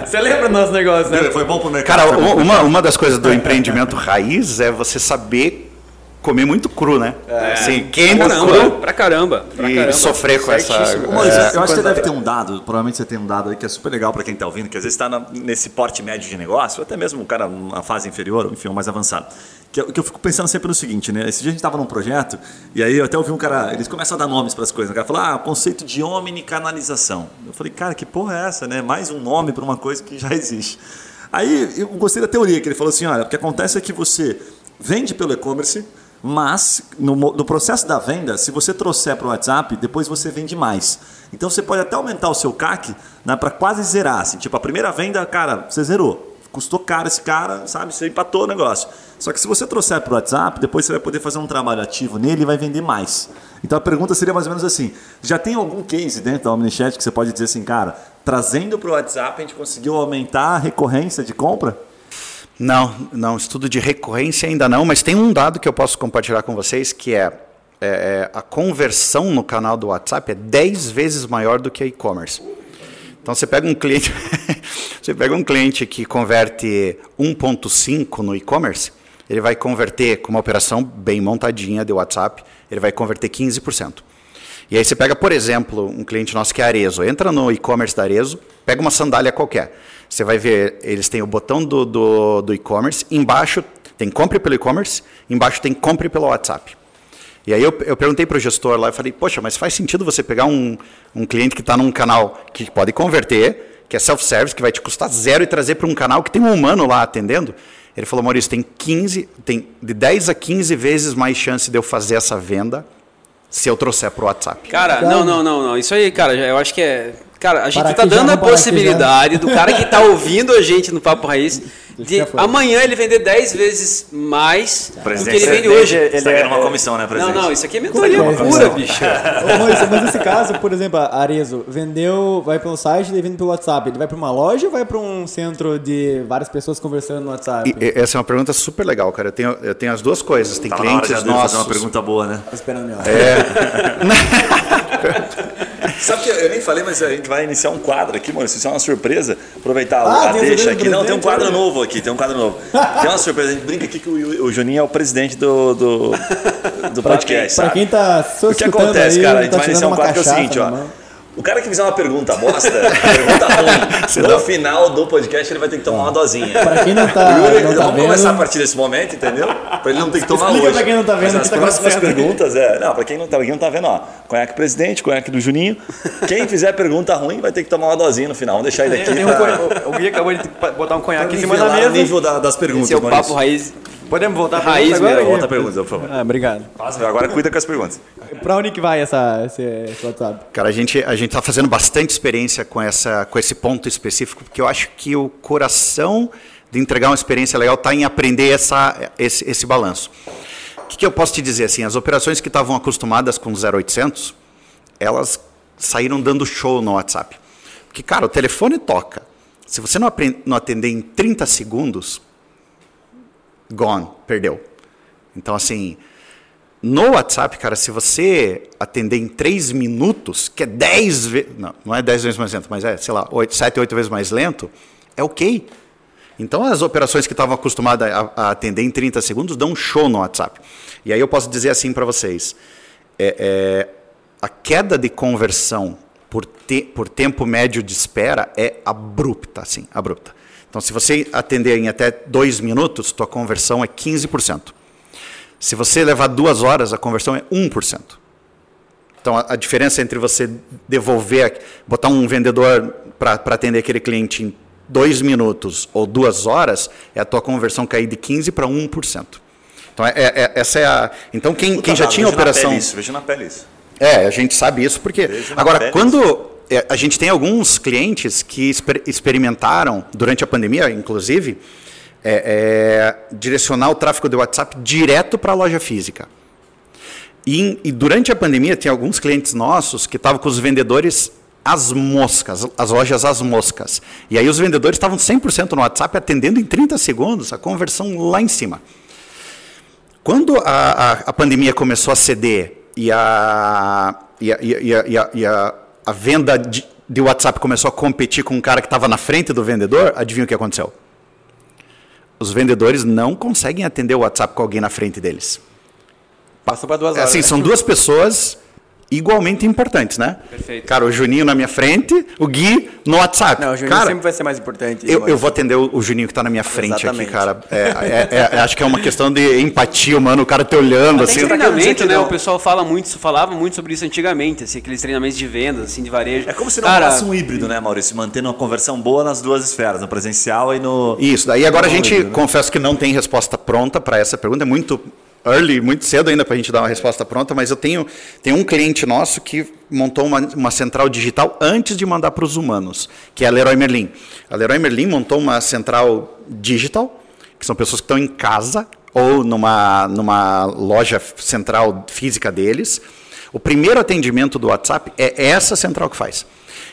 você lembra do nosso negócio, né? Foi bom pro mercado. Cara, uma- uma das coisas do empreendimento raiz é você saber comer muito cru, né? Assim, Pra quente, caramba, cru pra caramba. Pra e caramba. sofrer com essa... É. eu acho que você deve ter um dado, provavelmente você tem um dado aí que é super legal para quem está ouvindo, que às vezes está nesse porte médio de negócio, ou até mesmo um cara numa fase inferior, ou enfim, ou mais avançado. Que, eu- que eu fico pensando sempre no seguinte, né? Esse dia a gente estava num projeto, e aí eu até ouvi um cara, eles começam a dar nomes para as coisas. O cara falou, ah, conceito de omnicanalização. Eu falei, cara, que porra é essa, né? Mais um nome para uma coisa que já existe. Aí eu gostei da teoria, que ele falou assim: olha, o que acontece é que você vende pelo e-commerce, mas no, no processo da venda, se você trouxer para o WhatsApp, depois você vende mais. Então você pode até aumentar o seu CAC né, para quase zerar. Assim, tipo, a primeira venda, cara, você zerou. Custou caro esse cara, sabe? Você empatou o negócio. Só que se você trouxer para o WhatsApp, depois você vai poder fazer um trabalho ativo nele e vai vender mais. Então a pergunta seria mais ou menos assim: já tem algum case dentro da Omnichat que você pode dizer assim, cara, trazendo para o WhatsApp a gente conseguiu aumentar a recorrência de compra? Não, não, estudo de recorrência ainda não, mas tem um dado que eu posso compartilhar com vocês que é, é, é, a conversão no canal do WhatsApp é 10 vezes maior do que a e-commerce. Então você pega um cliente, você pega um cliente que converte 1.5 no e-commerce, ele vai converter com uma operação bem montadinha de WhatsApp, ele vai converter 15%. E aí você pega, por exemplo, um cliente nosso que é Arezo, entra no e-commerce da Arezo, pega uma sandália qualquer. Você vai ver, eles têm o botão do, do, do e-commerce, embaixo tem compre pelo e-commerce, embaixo tem compre pelo WhatsApp. E aí eu, eu perguntei para o gestor lá, eu falei, poxa, mas faz sentido você pegar um, um cliente que está num canal que pode converter, que é self-service, que vai te custar zero e trazer para um canal que tem um humano lá atendendo? Ele falou, Maurício, tem 15, tem de 10 a 15 vezes mais chance de eu fazer essa venda se eu trouxer para o WhatsApp. Cara, não, não, não, não. Isso aí, cara, eu acho que é. Cara, a gente tá Paraquejano, dando a possibilidade do cara que tá ouvindo a gente no Papo Raiz de amanhã ele vender 10 vezes mais do que ele Presidente, vende hoje. Você está ganhando uma comissão, né, Não, presidente? não, isso aqui é mentoria é é pura, bicho. Ô, Maurício, mas nesse caso, por exemplo, a Arezo vendeu, vai pelo site, ele vende pelo WhatsApp. Ele vai para uma loja ou vai para um centro de várias pessoas conversando no WhatsApp? E, e- essa é uma pergunta super legal, cara. Eu tenho, eu tenho as duas coisas. Tem Tá na hora clientes já dele nossos. fazer uma pergunta boa, né? Tô esperando meu. Sabe que eu nem falei, mas a gente vai iniciar um quadro aqui, mano. Isso é uma surpresa. Aproveitar Ah, a deixa aqui. Não, tem um quadro novo aqui, tem um quadro novo. Tem uma surpresa. A gente brinca aqui que o, o Juninho é o presidente do, do, do podcast. Pra sabe? quem tá O que acontece, aí, cara? A gente tá vai iniciar um quadro que é o seguinte, ó. O cara que fizer uma pergunta bosta, pergunta ruim, no final do podcast ele vai ter que tomar uma dosinha. Pra quem não tá, Yuri, não tá vamos vendo, começar a partir desse momento, entendeu? Pra ele não ter que tomar Explica hoje. pra quem não tá vendo Mas o as que tá próximas perguntas é. Não, pra quem não tá, quem não tá vendo, ó. Conhaque presidente, conhaque do Juninho. Quem fizer pergunta ruim vai ter que tomar uma dosinha no final. Vamos deixar ele aqui. Um pra- conha- o Gui acabou de botar um conhaque em cima da o mesa. nível da- das perguntas. Esse é o. Papo Raiz. Podemos voltar pra Raiz pergunta agora? Volta a pergunta, por favor. Ah, obrigado. Nossa, agora cuida com as perguntas. Pra onde que vai essa, esse, esse WhatsApp? Cara, a gente a gente está fazendo bastante experiência com essa com esse ponto específico, porque eu acho que o coração de entregar uma experiência legal está em aprender essa esse, esse balanço. O que, que eu posso te dizer assim? As operações que estavam acostumadas com 0800, elas saíram dando show no WhatsApp. Porque, cara, o telefone toca. Se você não, apren- não atender em 30 segundos, gone, perdeu. Então, assim, No WhatsApp, cara, se você atender em 3 minutos, que é 10 vezes. Não, não é 10 vezes mais lento, mas é, sei lá, 8, 7, 8 vezes mais lento, é ok. Então as operações que estavam acostumadas a, a atender em 30 segundos dão um show no WhatsApp. E aí eu posso dizer assim para vocês: é, é, a queda de conversão por, te, por tempo médio de espera é abrupta, assim, abrupta. Então, se você atender em até dois minutos, tua conversão é 15%. Se você levar duas horas, a conversão é 1%. Então, a, a diferença entre você devolver, botar um vendedor para atender aquele cliente em dois minutos ou duas horas, é a tua conversão cair de 15% para 1%. Então, é, é, essa é a. Então, quem, quem já tinha vejo operação. Na pele isso, vejo na pele isso. É, a gente sabe isso porque. Vejo na Agora, quando. É, A gente tem alguns clientes que exper- experimentaram, durante a pandemia, inclusive, é, é, direcionar o tráfego de WhatsApp direto para a loja física. E, e durante a pandemia, tem alguns clientes nossos que estavam com os vendedores às moscas, as lojas às moscas. E aí os vendedores estavam 100% no WhatsApp, atendendo em 30 segundos, a conversão lá em cima. Quando a, a, a pandemia começou a ceder e a, e a, e a, e a, e a- a venda de, de WhatsApp começou a competir com um cara que estava na frente do vendedor, adivinha o que aconteceu? Os vendedores não conseguem atender o WhatsApp com alguém na frente deles. Passou para duas horas. Assim, né? são duas pessoas igualmente importantes, né? Perfeito. Cara, o Juninho na minha frente, o Gui no WhatsApp. Não, o Juninho cara, sempre vai ser mais importante. eu, eu vou atender o, o Juninho que está na minha frente Exatamente. aqui, cara. É, é- é- é- acho que é uma questão de empatia, mano. O cara te olhando, Até assim. treinamento, né? O pessoal fala muito, falava muito sobre isso antigamente, assim, aqueles treinamentos de vendas, assim, de varejo. É como se não Cara, fosse um híbrido, né, Maurício? Mantendo uma conversão boa nas duas esferas, no presencial e no. Isso, daí agora a gente, né? confesso que não tem resposta pronta para essa pergunta, é muito early, muito cedo ainda para a gente dar uma resposta pronta, mas eu tenho, tenho um cliente nosso que montou uma, uma central digital antes de mandar para os humanos, que é a Leroy Merlin. A Leroy Merlin montou uma central digital, que são pessoas que estão em casa ou numa, numa loja central física deles. O primeiro atendimento do WhatsApp é essa central que faz.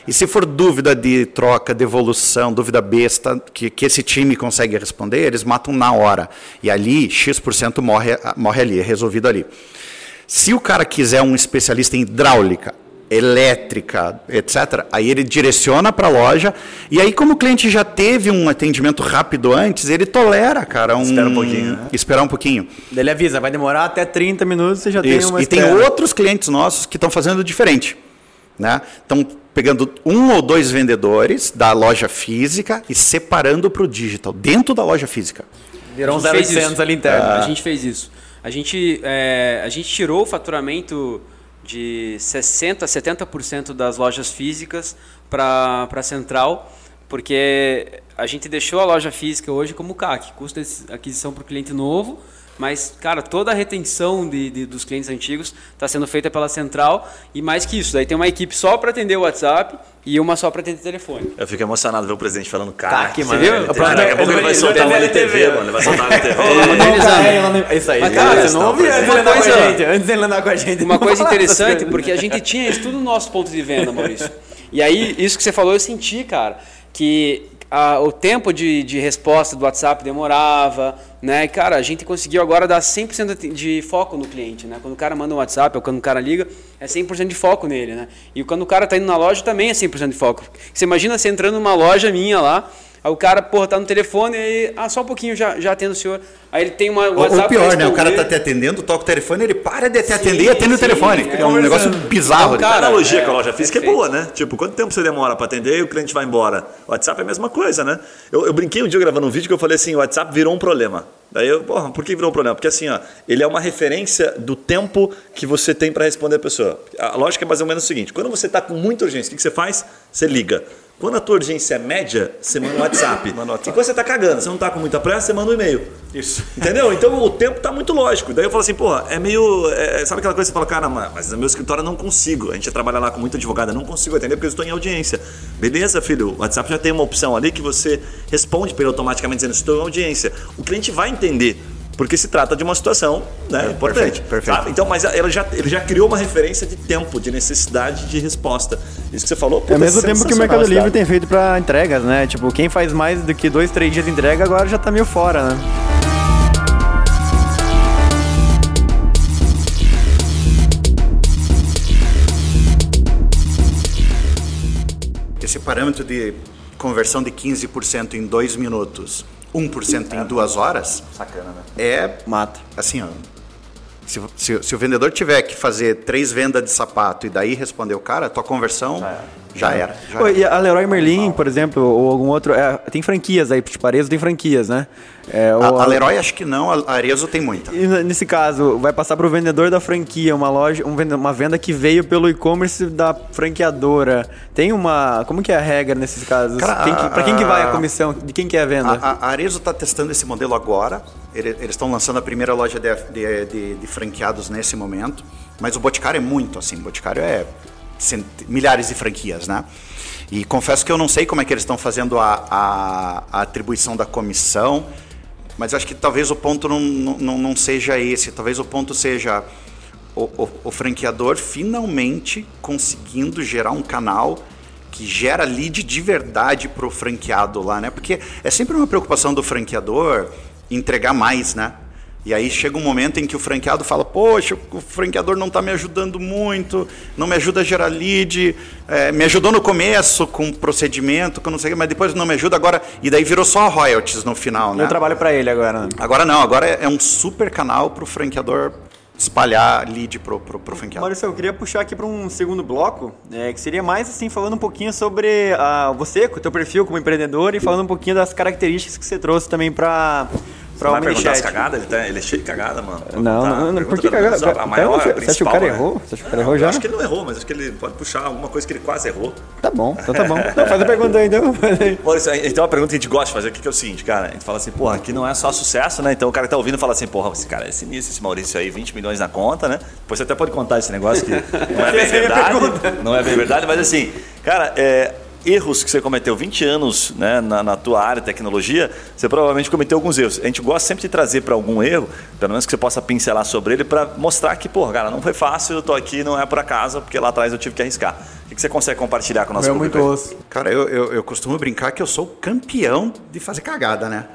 E se for dúvida de troca, devolução, dúvida besta, que, que esse time consegue responder, eles matam na hora. E ali, X% morre, morre ali, é resolvido ali. Se o cara quiser um especialista em hidráulica, elétrica, etc., aí ele direciona para a loja. E aí, como o cliente já teve um atendimento rápido antes, ele tolera, cara. Um, Espera um pouquinho, né? Esperar um pouquinho. Daí Ele avisa, vai demorar até 30 minutos, você já tem Isso. uma E tem espera. outros clientes nossos que estão fazendo diferente. Né? Estão pegando um ou dois vendedores da loja física e separando para o digital, dentro da loja física. Virou um A gente fez 0800 isso. ali interno. A gente fez isso. A gente, é, a gente tirou o faturamento de 60% a 70% das lojas físicas para a central, porque a gente deixou a loja física hoje como CAC, custo de aquisição para o cliente novo, mas, cara, toda a retenção de, de- dos clientes antigos está sendo feita pela central e mais que isso, daí tem uma equipe só para atender o WhatsApp e uma só para atender o telefone. Eu fico emocionado ver o presidente falando cara. que Você mano. viu? A próxima- Daqui a pouco ele vai ele soltar um vai LTV, mano. Ele vai soltar um LTV. modernizando. Isso aí. Mas, cara, cara, não ouvia antes andar com a gente. Antes dele andar com a gente. Uma coisa interessante, porque a gente tinha isso tudo no nosso ponto de venda, Maurício. E aí, isso que você falou, eu senti, cara, que a- o tempo de, de resposta do WhatsApp demorava, né? E, cara, a gente conseguiu agora dar 100% de foco no cliente, né? Quando o cara manda um WhatsApp ou quando o cara liga, é 100% de foco nele, né? E quando o cara tá indo na loja, também é 100% de foco. Você imagina você entrando numa loja minha lá, aí o cara, porra, tá no telefone e aí, ah, só um pouquinho, já, já atendo o senhor. Aí ele tem uma WhatsApp ou pior, né? O cara tá te atendendo, toca o telefone, ele para de te Sim, atender e atende o sim, telefone. é, É, um negócio bizarro. Então, A cara, analogia é, com a loja física é perfeito. boa, né? Tipo, quanto tempo você demora para atender e o cliente vai embora? O WhatsApp é a mesma coisa, né? Eu, eu brinquei um dia gravando um vídeo que eu falei assim, o WhatsApp virou um problema. Daí eu, porra, por que virou um problema? Porque assim, ó, ele é uma referência do tempo que você tem para responder a pessoa. A lógica é mais ou menos o seguinte: quando você está com muita urgência, o que que você faz? Você liga. Quando a tua urgência é média, você manda um WhatsApp. Manda WhatsApp. E quando você está cagando, você não está com muita pressa, você manda um e-mail. Isso. Entendeu? Então o tempo tá muito lógico. Daí eu falo assim, porra, é meio. é, sabe aquela coisa que você fala, cara, mas mas no meu escritório eu não consigo. A gente trabalha lá com muita advogada, não consigo atender porque eu estou em audiência. Beleza, filho? O WhatsApp já tem uma opção ali que você responde para ele automaticamente dizendo, estou em audiência. O cliente vai entender porque se trata de uma situação né, é, importante. Perfeito, perfeito. Tá? Então, mas já, ele já criou uma referência de tempo, de necessidade de resposta. Isso que você falou, puta, É o mesmo tempo que o Mercado Livre tem feito para entregas, né? Tipo, quem faz mais do que dois, três dias de entrega agora já tá meio fora, né? Esse parâmetro de conversão de 15% em dois minutos 1% em duas horas, Sacana, né? é Mata. assim, ó. Se, se- se o vendedor tiver que fazer três vendas de sapato e daí responder o cara, tua conversão já era. Já Pô, era. e a Leroy Merlin, por exemplo, ou algum outro. é, tem franquias aí, tipo, Arezzo tem franquias, né? É, A, a Leroy acho que não, a Arezzo tem muita. E nesse caso, vai passar para o vendedor da franquia, uma loja, um venda- uma venda que veio pelo e-commerce da franqueadora. Tem uma. Como que é a regra nesses casos? Cara, Quem quem que vai a comissão? De quem que é a venda? A, a Arezzo está testando esse modelo agora. Ele- Eles estão lançando a primeira loja de, de- de- de franqueados nesse momento. Mas o Boticário é muito assim. O Boticário é milhares de franquias, né? E confesso que eu não sei como é que eles estão fazendo a, a- a atribuição da comissão. Mas acho que talvez o ponto não, não, não seja esse. Talvez o ponto seja o, o- o franqueador finalmente conseguindo gerar um canal que gera lead de verdade pro franqueado lá, né? Porque é sempre uma preocupação do franqueador entregar mais, né? E aí chega um momento em que o franqueado fala, poxa, o franqueador não está me ajudando muito, não me ajuda a gerar lead, é, me ajudou no começo com procedimento, com não sei o que, mas depois não me ajuda agora, e daí virou só royalties no final, né? Eu trabalho para ele agora. né? Agora não, agora é um super canal pro franqueador espalhar lead pro, pro, pro franqueado. Maurício, eu queria puxar aqui para um segundo bloco, é, que seria mais assim, falando um pouquinho sobre ah, você, com o teu perfil como empreendedor e falando um pouquinho das características que você trouxe também para para o Vai perguntar as cagadas? Ele, tá, ele é cheio de cagada, mano. Não, não, não, Pergunta por que menos cagada? A maior, a você acha que o principal, cara né? errou? Você acha que o cara errou Eu já? acho que ele não errou, mas acho que ele pode puxar alguma coisa que ele quase errou. Tá bom, então tá bom. Não, faz a pergunta aí, então. Maurício, então uma pergunta que a gente gosta de fazer, o que é o seguinte, cara? A gente fala assim, porra, aqui não é só sucesso, né? Então o cara que tá ouvindo fala assim, porra, esse cara é sinistro, esse Maurício aí, 20 milhões na conta, né? Depois você até pode contar esse negócio que não é bem verdade. pergunta. Não é bem verdade, mas assim, cara, é, erros que você cometeu 20 anos né, na, na tua área de tecnologia, você provavelmente cometeu alguns erros. A gente gosta sempre de trazer para algum erro, pelo menos que você possa pincelar sobre ele, para mostrar que, pô, cara, não foi fácil, eu tô aqui, não é por acaso, porque lá atrás eu tive que arriscar. O que você consegue compartilhar com o nosso É público? muito osso. Cara, eu, eu, eu costumo brincar que eu sou o campeão de fazer cagada, né?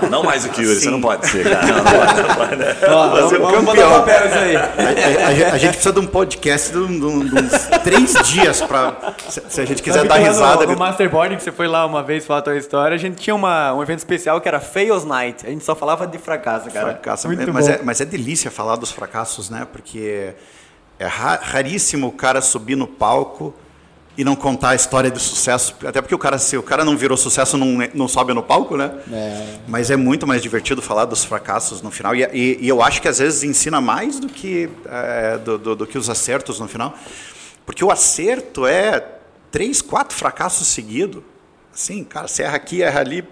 Não, não mais do que o Yuri, você não pode ser, cara. Não, não pode, não pode. né? Fazer um Vamos mandar campeão. papel isso aí. A, a- a gente- a gente precisa de um podcast de, um- de um- de uns três dias para se, se a gente quiser Sabe dar risada. No, no Masterboard, que você foi lá uma vez falar a tua história, a gente tinha uma, um evento especial que era Fails Night. A gente só falava de fracasso, cara. fracasso. Muito mas, bom. é, mas é delícia falar dos fracassos, né? Porque é ra- raríssimo o cara subir no palco e não contar a história de sucesso. Até porque o cara, se o cara não virou sucesso, não, é- não sobe no palco, né? Mas é muito mais divertido falar dos fracassos no final. E, e- e eu acho que às vezes ensina mais do que, é, do, do- do que os acertos no final. Porque o acerto é três, quatro fracassos seguidos. Assim, cara, você erra aqui, erra ali.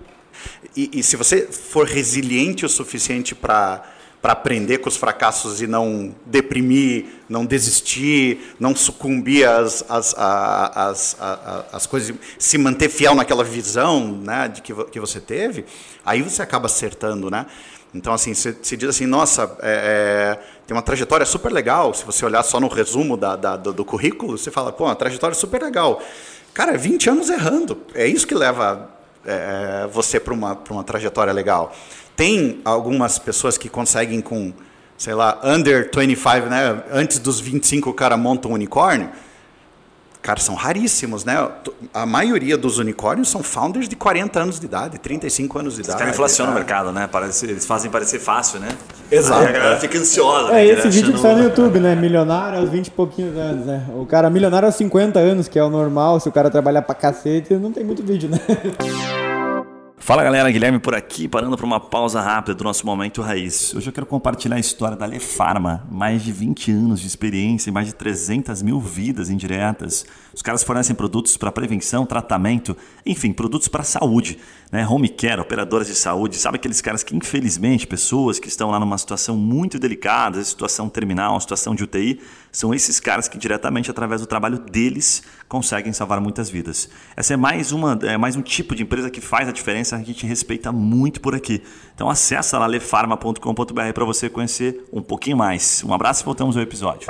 E, e se você for resiliente o suficiente para para aprender com os fracassos e não deprimir, não desistir, não sucumbir às, às, às, às coisas, se manter fiel naquela visão né, de que, que você teve, aí você acaba acertando, né? Então, assim, se diz assim, nossa, é, é, tem uma trajetória super legal, se você olhar só no resumo da, da- do, do currículo, você fala, pô, uma trajetória super legal. Cara, 20 anos errando, é isso que leva é, você para uma, uma trajetória legal. Tem algumas pessoas que conseguem com, sei lá, under 25, né? Antes dos 25 o cara monta um unicórnio. Cara, são raríssimos, né? A maioria dos unicórnios são founders de 40 anos de idade, 35 anos de Os idade. caras inflacionam o né? mercado, né? Parece, eles fazem parecer fácil, né? Exato. Aí a galera fica ansiosa. É né? esse vídeo que sai no YouTube, né? Milionário aos 20 e pouquinhos anos, né? O cara milionário aos 50 anos, que é o normal, se o cara trabalhar pra cacete, não tem muito vídeo, né? Fala galera, Guilherme por aqui, parando para uma pausa rápida do nosso Momento Raiz. Hoje eu quero compartilhar a história da Lefarma, mais de 20 anos de experiência e mais de 300 mil vidas indiretas. Os caras fornecem produtos para prevenção, tratamento, enfim, produtos para saúde, né? Home care, operadoras de saúde, sabe aqueles caras que infelizmente, pessoas que estão lá numa situação muito delicada, situação terminal, situação de UTI, são esses caras que diretamente através do trabalho deles conseguem salvar muitas vidas. Essa é mais uma, é mais um tipo de empresa que faz a diferença, a gente respeita muito por aqui. Então acessa lá lefarma.com.br para você conhecer um pouquinho mais. Um abraço e voltamos ao episódio.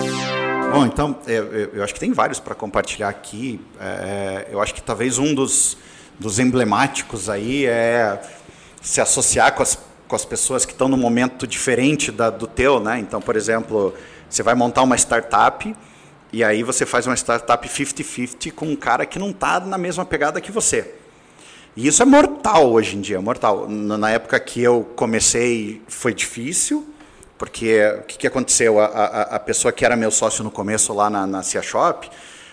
Bom, então, é, eu, eu acho que tem vários para compartilhar aqui. É, eu acho que talvez um dos, dos emblemáticos aí é se associar com as, com as pessoas que estão num momento diferente da, do teu, né? Então, por exemplo, você vai montar uma startup E aí você faz uma startup 50-50 com um cara que não está na mesma pegada que você. E isso é mortal hoje em dia, mortal. Na época que eu comecei foi difícil, porque o que, que aconteceu? A, a, a, pessoa que era meu sócio no começo lá na, na Cia Shop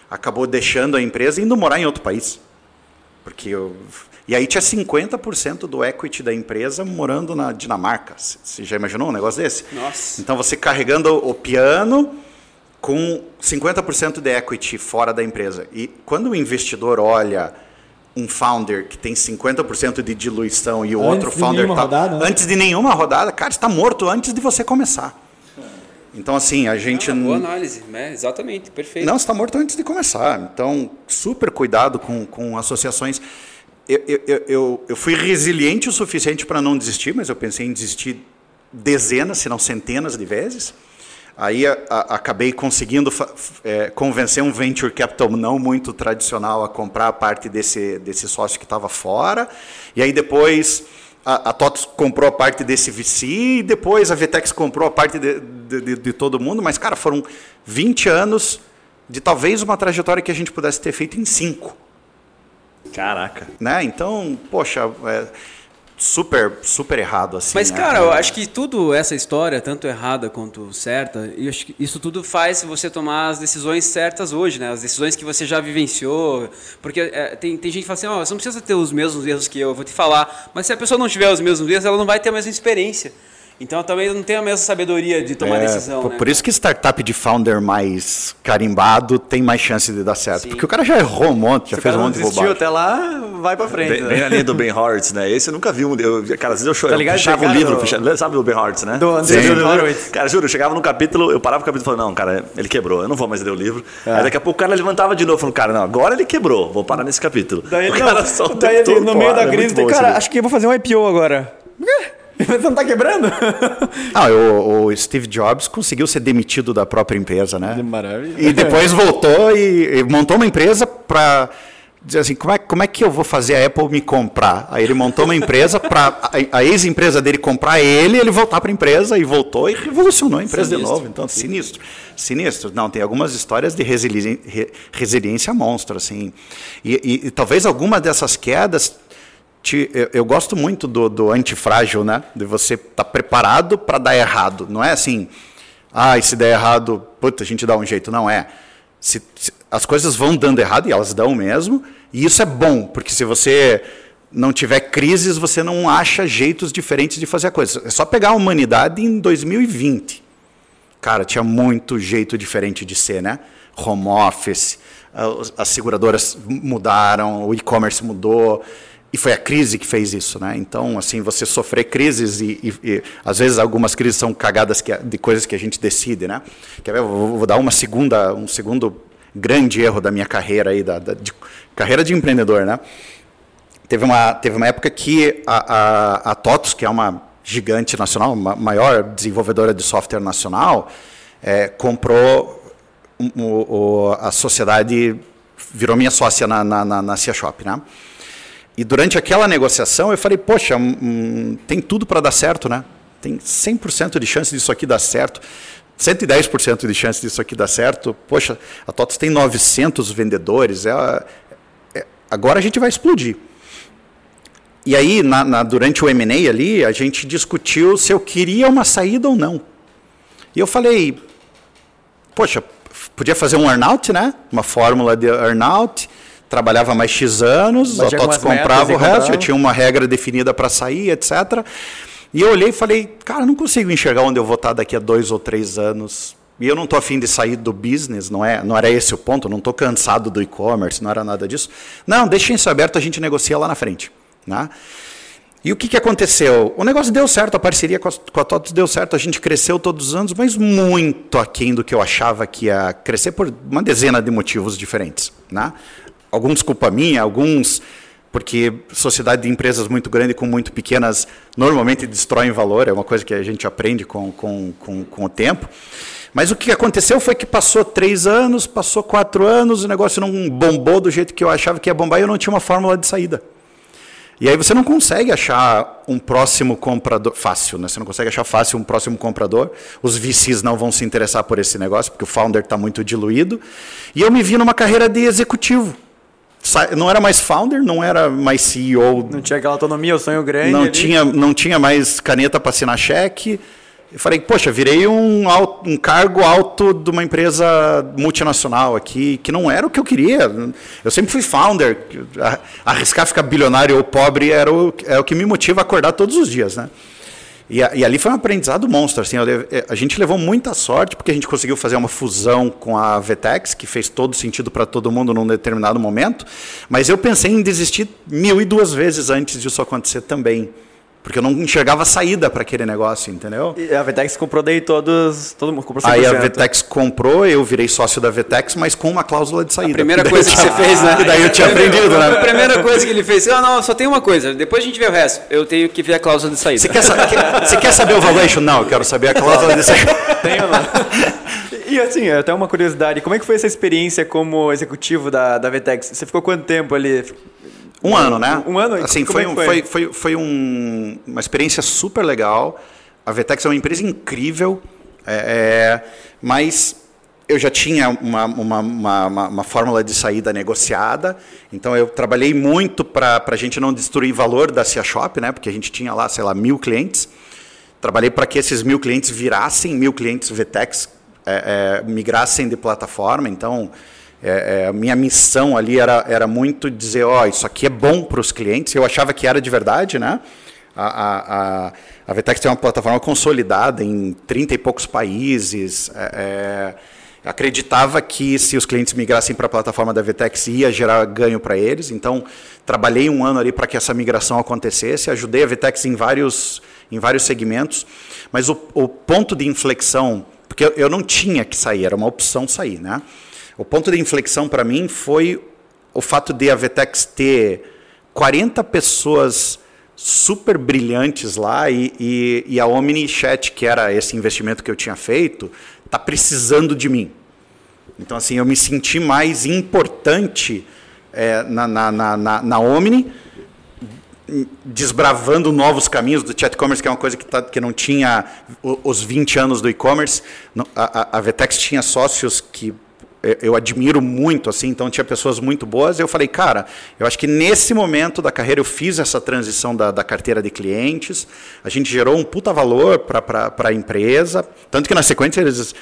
acabou deixando a empresa e indo morar em outro país. Porque eu, e aí tinha 50% do equity da empresa morando na Dinamarca. Você já imaginou um negócio desse? Nossa. Então você carregando o piano com 50% de equity fora da empresa. E quando o investidor olha um founder que tem 50% de diluição e o Antes outro de founder nenhuma tá, rodada, né? antes de nenhuma rodada, cara, está morto antes de você começar. Então assim, a gente Ah, boa análise, né? Exatamente, perfeito. não, está morto antes de começar. Então, super cuidado com, com associações. Eu, eu- eu, eu fui resiliente o suficiente para não desistir, mas eu pensei em desistir dezenas, se não centenas de vezes. Aí a- a- acabei conseguindo é, convencer um venture capital não muito tradicional a comprar a parte desse, desse sócio que estava fora. E aí depois a, a TOTOS comprou a parte desse VC, e depois a Vtex comprou a parte de, de, de- de todo mundo. Mas, cara, foram 20 anos de talvez uma trajetória que a gente pudesse ter feito em 5. Caraca. Né? Então, poxa, é super, super errado assim. Mas, né? cara, eu É. acho que tudo essa história, tanto errada quanto certa, e eu acho que isso tudo faz você tomar as decisões certas hoje, né? As decisões que você já vivenciou. Porque é, tem, tem gente que fala assim, ó, você não precisa ter os mesmos erros que eu, eu vou te falar. Mas se a pessoa não tiver os mesmos erros, ela não vai ter a mesma experiência. Então também não tem a mesma sabedoria de tomar É, decisão, por, né? por isso que startup de founder mais carimbado tem mais chance de dar certo. Sim. Porque o cara já errou um monte, já Se fez um monte de bobagem. até lá, vai pra frente. Bem, né? bem a linha do Ben Horowitz, né? Esse eu nunca vi um. Eu, cara, às vezes eu chorava. Tá ligado? eu fechava o Cara, livro, do- fechava- sabe o Ben Horowitz, né? Do André. Cara, juro, eu chegava no capítulo, eu parava o capítulo e falava, não, cara, ele quebrou, eu não vou mais ler o livro. Aí daqui a pouco o cara levantava de novo, falando, cara, não, agora ele quebrou, vou parar nesse capítulo. Daí o ele, cara não, daí todo no meio da é crise, cara, acho que eu vou fazer um IPO agora. Você não tá quebrando? Ah, o, o Steve Jobs conseguiu ser demitido da própria empresa, né? Maravilha. E depois voltou e, e montou uma empresa para dizer assim, como é, como é que eu vou fazer a Apple me comprar? Aí ele montou uma empresa para a, a ex-empresa dele comprar ele, ele voltar para a empresa e voltou e revolucionou a empresa de novo. Então, sinistro. Sinistro. Não, tem algumas histórias de resili- re- resiliência monstro, assim. E, e- e talvez alguma dessas quedas te- eu, eu gosto muito do, do antifrágil, né? De você estar preparado para dar errado. Não é assim, ah, se der errado, puta, a gente dá um jeito. Não é. Se- se- as coisas vão dando errado, e elas dão mesmo, e isso é bom, porque se você não tiver crises, você não acha jeitos diferentes de fazer a coisa. É só pegar a humanidade em 2020. Cara, tinha muito jeito diferente de ser, né? Home office, ah, as seguradoras mudaram, o e-commerce mudou, e foi a crise que fez isso, né? Então, assim, você sofrer crises e, e- e, às vezes algumas crises são cagadas que, de coisas que a gente decide, né? Quer ver? Vou, vou dar uma segunda, um segundo grande erro da minha carreira aí, da, da- de, carreira de empreendedor, né? Teve uma, teve uma época que a, a, a TOTOS, que é uma gigante nacional, ma- maior desenvolvedora de software nacional, eh, comprou a sociedade, virou minha sócia na, na, na, na Cia Shop, né? E durante aquela negociação eu falei, poxa, hum, hum, tem tudo para dar certo, né? Tem 100% de chance disso aqui dar certo. 110% de chance disso aqui dar certo. Poxa, a TOTOS tem 900 vendedores. É, é- agora a gente vai explodir. E aí, na- na- durante o M&A ali, a gente discutiu se eu queria uma saída ou não. E eu falei, poxa, podia fazer um earnout, né? Uma fórmula de earnout, trabalhava mais X anos, Batia a TOTS comprava o resto, eu tinha uma regra definida para sair, etc. E eu olhei e falei, cara, não consigo enxergar onde eu vou estar daqui a dois ou três anos. E eu não estou afim de sair do business, não, é, não era esse o ponto, não estou cansado do e-commerce, não era nada disso. Não, deixem isso aberto, a gente negocia lá na frente. Né? E o que, que aconteceu? O negócio deu certo, a parceria com a, TOTOS deu certo, a gente cresceu todos os anos, mas muito aquém do que eu achava que ia crescer por uma dezena de motivos diferentes. Né? Alguns culpa minha, alguns porque sociedade de empresas muito grande com muito pequenas normalmente destroem valor, é uma coisa que a gente aprende com, com, com, com o tempo. Mas o que aconteceu foi que passou três anos, passou quatro anos, o negócio não bombou do jeito que eu achava que ia bombar e eu não tinha uma fórmula de saída. E aí você não consegue achar um próximo comprador fácil, né? Você não consegue achar fácil um próximo comprador. Os VCs não vão se interessar por esse negócio, porque o founder está muito diluído. E eu me vi numa carreira de executivo. Não era mais founder, não era mais CEO Não tinha aquela autonomia, o sonho grande. não ali. tinha, não tinha mais caneta para assinar cheque. Eu falei, poxa, virei um, al- um cargo alto de uma empresa multinacional aqui, que não era o que eu queria. Eu sempre fui founder. Arriscar ficar bilionário ou pobre era o, é o que me motiva a acordar todos os dias, né? E, a- e ali foi um aprendizado monstro. Assim, eh, a gente levou muita sorte porque a gente conseguiu fazer uma fusão com a Vetex, que fez todo sentido para todo mundo num determinado momento. Mas eu pensei em desistir mil e duas vezes antes disso acontecer também. Porque eu não enxergava saída para aquele negócio, entendeu? E a Vetex comprou daí todos. Todo mundo comprou 100%. Aí a Vetex comprou, eu virei sócio da Vetex, mas com uma cláusula de saída. A primeira coisa que tinha- você fez, né? que daí eu tinha aprendido, A né? primeira coisa que ele fez, ah, não, só tem uma coisa, depois a gente vê o resto. Eu tenho que ver a cláusula de saída. Você quer, sa- você quer saber o valuation? Não, eu quero saber a cláusula de saída. Tem ou não? E assim, até uma curiosidade, como é que foi essa experiência como executivo da, da Vetex? Você ficou quanto tempo ali? Um ano, né? Um ano? Assim, foi, é foi? foi, foi, foi um- uma experiência super legal. A Vetex é uma empresa incrível, é, é, mas eu já tinha uma, uma, uma, uma- uma fórmula de saída negociada, então eu trabalhei muito para a gente não destruir valor da Cia Shop, né? Porque a gente tinha lá, sei lá, mil clientes. Trabalhei para que esses mil clientes virassem mil clientes Vetex, é, é, migrassem de plataforma. Então, é, é, a minha missão ali era, era muito dizer, ó, isso aqui é bom para os clientes. Eu achava que era de verdade, né? A, a, a, a Vetex tem uma plataforma consolidada em 30 e poucos países. é, é, acreditava que se os clientes migrassem para a plataforma da Vetex ia gerar ganho para eles. Então, trabalhei um ano ali para que essa migração acontecesse. Ajudei a Vetex em vários, em vários segmentos. Mas o, o ponto de inflexão, porque eu não tinha que sair, era uma opção sair, né? O ponto de inflexão para mim foi o fato de a Vetex ter 40 pessoas super brilhantes lá e, e, e a OmniChat, que era esse investimento que eu tinha feito, está precisando de mim. Então, assim, eu me senti mais importante é, na, na, na, na, na Omni, desbravando novos caminhos do chat commerce, que é uma coisa que, tá, que não tinha os 20 anos do e-commerce. A, a- a Vetex tinha sócios que eu- admiro muito, assim, então tinha pessoas muito boas. Eu falei, cara, eu acho que nesse momento da carreira eu fiz essa transição da, da carteira de clientes, a gente gerou um puta valor para a empresa, tanto que na sequência eles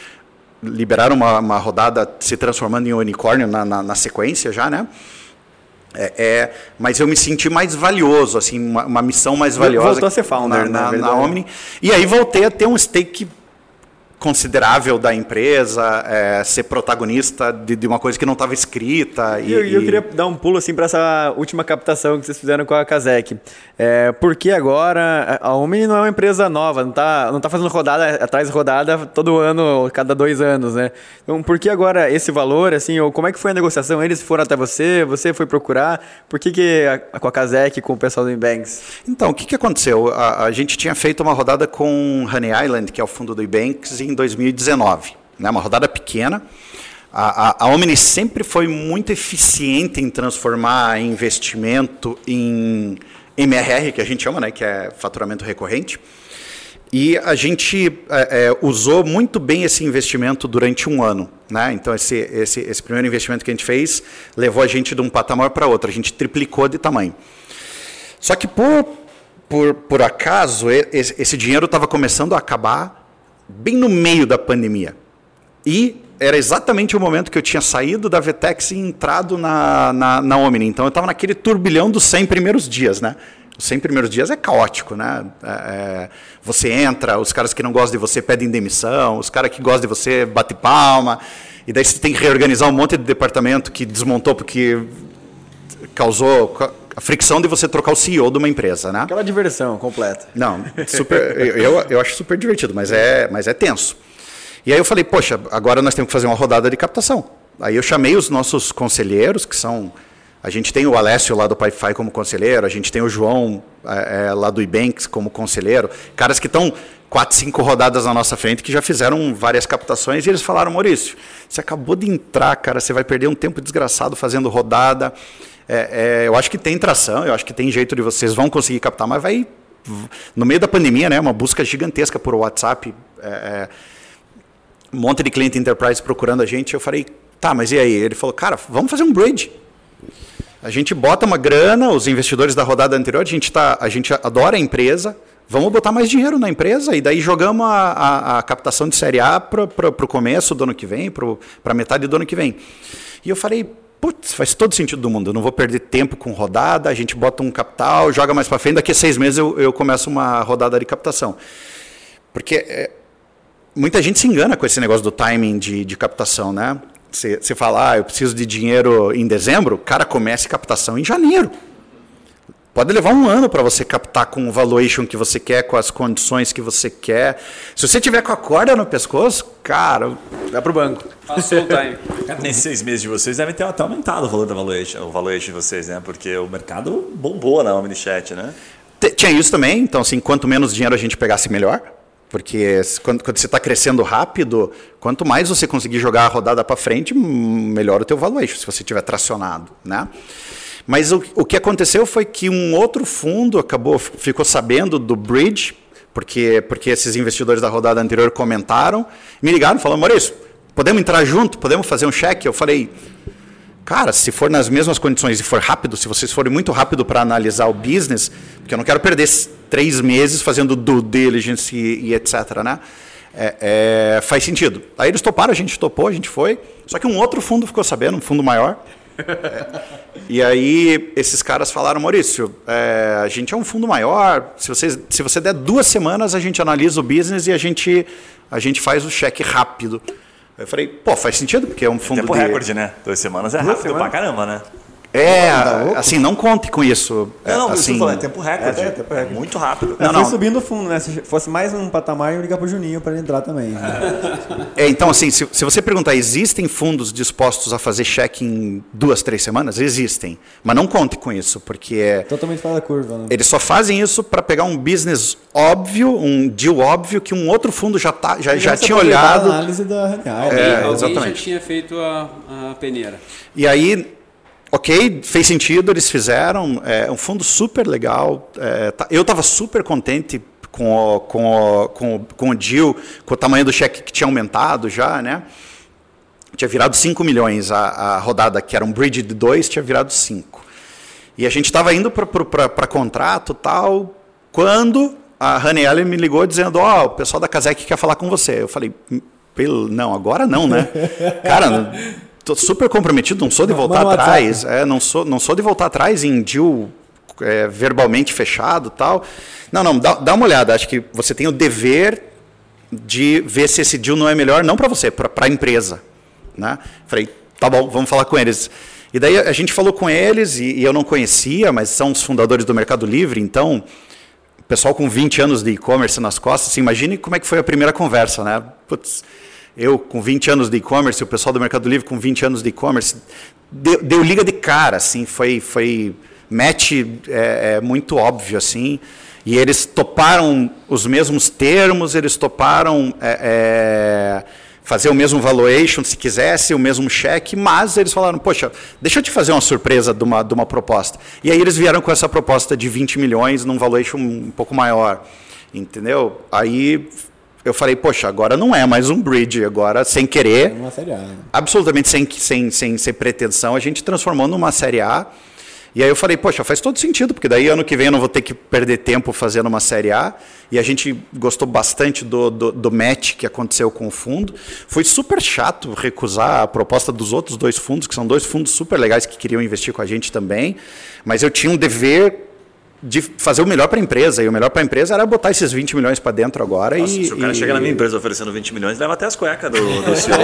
liberaram uma, uma rodada se transformando em unicórnio na, na, na sequência já, né? É, é, mas eu me senti mais valioso, assim, uma, uma missão mais valiosa. Voltou a ser founder, na, né, na, na. Omni. E aí voltei a ter um stake considerável da empresa, é, ser protagonista de, de uma coisa que não estava escrita. E eu, e eu queria dar um pulo assim para essa última captação que vocês fizeram com a Kazek. É, porque agora a Omni não é uma empresa nova, não tá, não tá fazendo rodada atrás de rodada todo ano, cada dois anos, né? Então, por que agora esse valor, assim, ou como é que foi a negociação? Eles foram até você, você foi procurar? Por que, que a, com a Kazek, com o pessoal do Inbanks? Então, o que, que aconteceu? A, a gente tinha feito uma rodada com Honey Island, que é o fundo do Ebanks, em 2019. Né? Uma rodada pequena. A, a, a Omni sempre foi muito eficiente em transformar investimento em MRR, que a gente chama, né? que é faturamento recorrente. E a gente é, é, usou muito bem esse investimento durante um ano. Né? Então, esse, esse, esse primeiro investimento que a gente fez levou a gente de um patamar para outro. A gente triplicou de tamanho. Só que por, por, por acaso, esse, esse dinheiro estava começando a acabar bem no meio da pandemia. E era exatamente o momento que eu tinha saído da Vetex e entrado na, na, na Omni. Então eu estava naquele turbilhão dos 100 primeiros dias, né? Os 100 primeiros dias é caótico, né? É, é, você entra, os caras que não gostam de você pedem demissão, os caras que gostam de você bate palma, e daí você tem que reorganizar um monte de departamento que desmontou porque causou ca- a fricção de você trocar o CEO de uma empresa, né? Aquela diversão completa. Não, super, eu, eu acho super divertido, mas é, mas é tenso. E aí eu falei, poxa, agora nós temos que fazer uma rodada de captação. Aí eu chamei os nossos conselheiros, que são. A gente tem o Alessio lá do Pipefy como conselheiro, a gente tem o João é, é, lá do Ibanks como conselheiro, caras que estão quatro, cinco rodadas na nossa frente que já fizeram várias captações e eles falaram, Maurício, você acabou de entrar, cara, você vai perder um tempo desgraçado fazendo rodada. É, é, eu acho que tem tração, eu acho que tem jeito de vocês vão conseguir captar, mas vai no meio da pandemia, né, uma busca gigantesca por WhatsApp, é, é, um monte de cliente enterprise procurando a gente. Eu falei, tá, mas e aí? Ele falou, cara, vamos fazer um bridge. A gente bota uma grana, os investidores da rodada anterior, a gente, tá, a gente adora a empresa, vamos botar mais dinheiro na empresa e daí jogamos a, a, a captação de série A para o começo do ano que vem, para metade do ano que vem. E eu falei, putz, faz todo sentido do mundo, eu não vou perder tempo com rodada, a gente bota um capital, joga mais para frente, daqui a seis meses eu, eu começo uma rodada de captação. Porque é, muita gente se engana com esse negócio do timing de, de captação, né? Você fala, ah, eu preciso de dinheiro em dezembro, cara começa captação em janeiro. Pode levar um ano para você captar com o valuation que você quer, com as condições que você quer. Se você tiver com a corda no pescoço, cara, dá para o banco. Passou o time. nesses seis meses de vocês devem ter até aumentado o valor da valuation, o valuation de vocês, né? Porque o mercado bombou na Omnichat, né? Tinha isso também, então assim, quanto menos dinheiro a gente pegasse, melhor. Porque quando, quando você está crescendo rápido, quanto mais você conseguir jogar a rodada para frente, melhor o teu valuation, se você tiver tracionado, né? Mas o, o que aconteceu foi que um outro fundo acabou ficou sabendo do bridge, porque porque esses investidores da rodada anterior comentaram, me ligaram, falando, Maurício, podemos entrar junto, podemos fazer um cheque? Eu falei, cara, se for nas mesmas condições e for rápido, se vocês forem muito rápido para analisar o business, porque eu não quero perder três meses fazendo due diligence e, e etc, né? É, é, faz sentido. Aí eles toparam, a gente topou, a gente foi. Só que um outro fundo ficou sabendo, um fundo maior. E aí esses caras falaram, Maurício, é, a gente é um fundo maior. Se você, se você der duas semanas, a gente analisa o business e a gente, a gente faz o cheque rápido. Eu falei, pô, faz sentido, porque é um fundo tempo de... recorde, né? Duas semanas é Duas rápido semanas. pra caramba, né? É, assim, não conte com isso. Não, não, assim, falando, é tempo recorde. É, é, tempo recorde. Muito rápido. Não, não. Foi subindo o fundo, né? Se fosse mais um patamar, eu ia ligar pro Juninho para ele entrar também. É, então, assim, se, se você perguntar, existem fundos dispostos a fazer cheque em duas, três semanas? Existem. Mas não conte com isso, porque é. Totalmente fora da curva, né? Eles só fazem isso para pegar um business óbvio, um deal óbvio, que um outro fundo já, tá, já, já tinha olhado. A análise da Alguém, é, alguém já tinha feito a, a peneira. E aí Ok, fez sentido, eles fizeram. É um fundo super legal. É, tá, eu estava super contente com o, com, o, com, o, com o deal, com o tamanho do cheque que tinha aumentado já, né? Tinha virado 5 milhões a, a rodada, que era um bridge de 2, tinha virado 5. E a gente estava indo para contrato tal, quando a Honey Ellen me ligou dizendo, ó, oh, o pessoal da Casec quer falar com você. Eu falei, não, agora não, né? Cara tô super comprometido, não sou de voltar atrás. É, não, sou, não sou de voltar atrás em deal é, verbalmente fechado tal. Não, não, dá, dá uma olhada. Acho que você tem o dever de ver se esse deal não é melhor, não para você, para a empresa. Né? Falei, tá bom, vamos falar com eles. E daí a gente falou com eles, e, e eu não conhecia, mas são os fundadores do Mercado Livre, então, pessoal com 20 anos de e-commerce nas costas, assim, imagine como é que foi a primeira conversa, né? Putz, eu com 20 anos de e-commerce, o pessoal do Mercado Livre com 20 anos de e-commerce, deu, deu, liga de cara, assim, foi, foi match é, é, muito óbvio, assim, e eles toparam os mesmos termos, eles toparam é, é, fazer o mesmo valuation, se quisesse, o mesmo cheque, mas eles falaram, poxa, deixa eu te fazer uma surpresa de uma, de uma proposta. E aí eles vieram com essa proposta de 20 milhões num valuation um pouco maior, entendeu? Aí eu falei, poxa, agora não é mais um bridge, agora sem querer, uma série A, absolutamente sem, sem, sem, sem pretensão, a gente transformou numa série A. E aí eu falei, poxa, faz todo sentido, porque daí ano que vem eu não vou ter que perder tempo fazendo uma Série A. E a gente gostou bastante do, do, do, match que aconteceu com o fundo. Foi super chato recusar a proposta dos outros dois fundos, que são dois fundos super legais que queriam investir com a gente também. Mas eu tinha um dever de fazer o melhor para a empresa. E o melhor para a empresa era botar esses 20 milhões para dentro agora. Nossa, e, se o cara e... chega na minha empresa oferecendo 20 milhões, leva até as cuecas do, do CEO.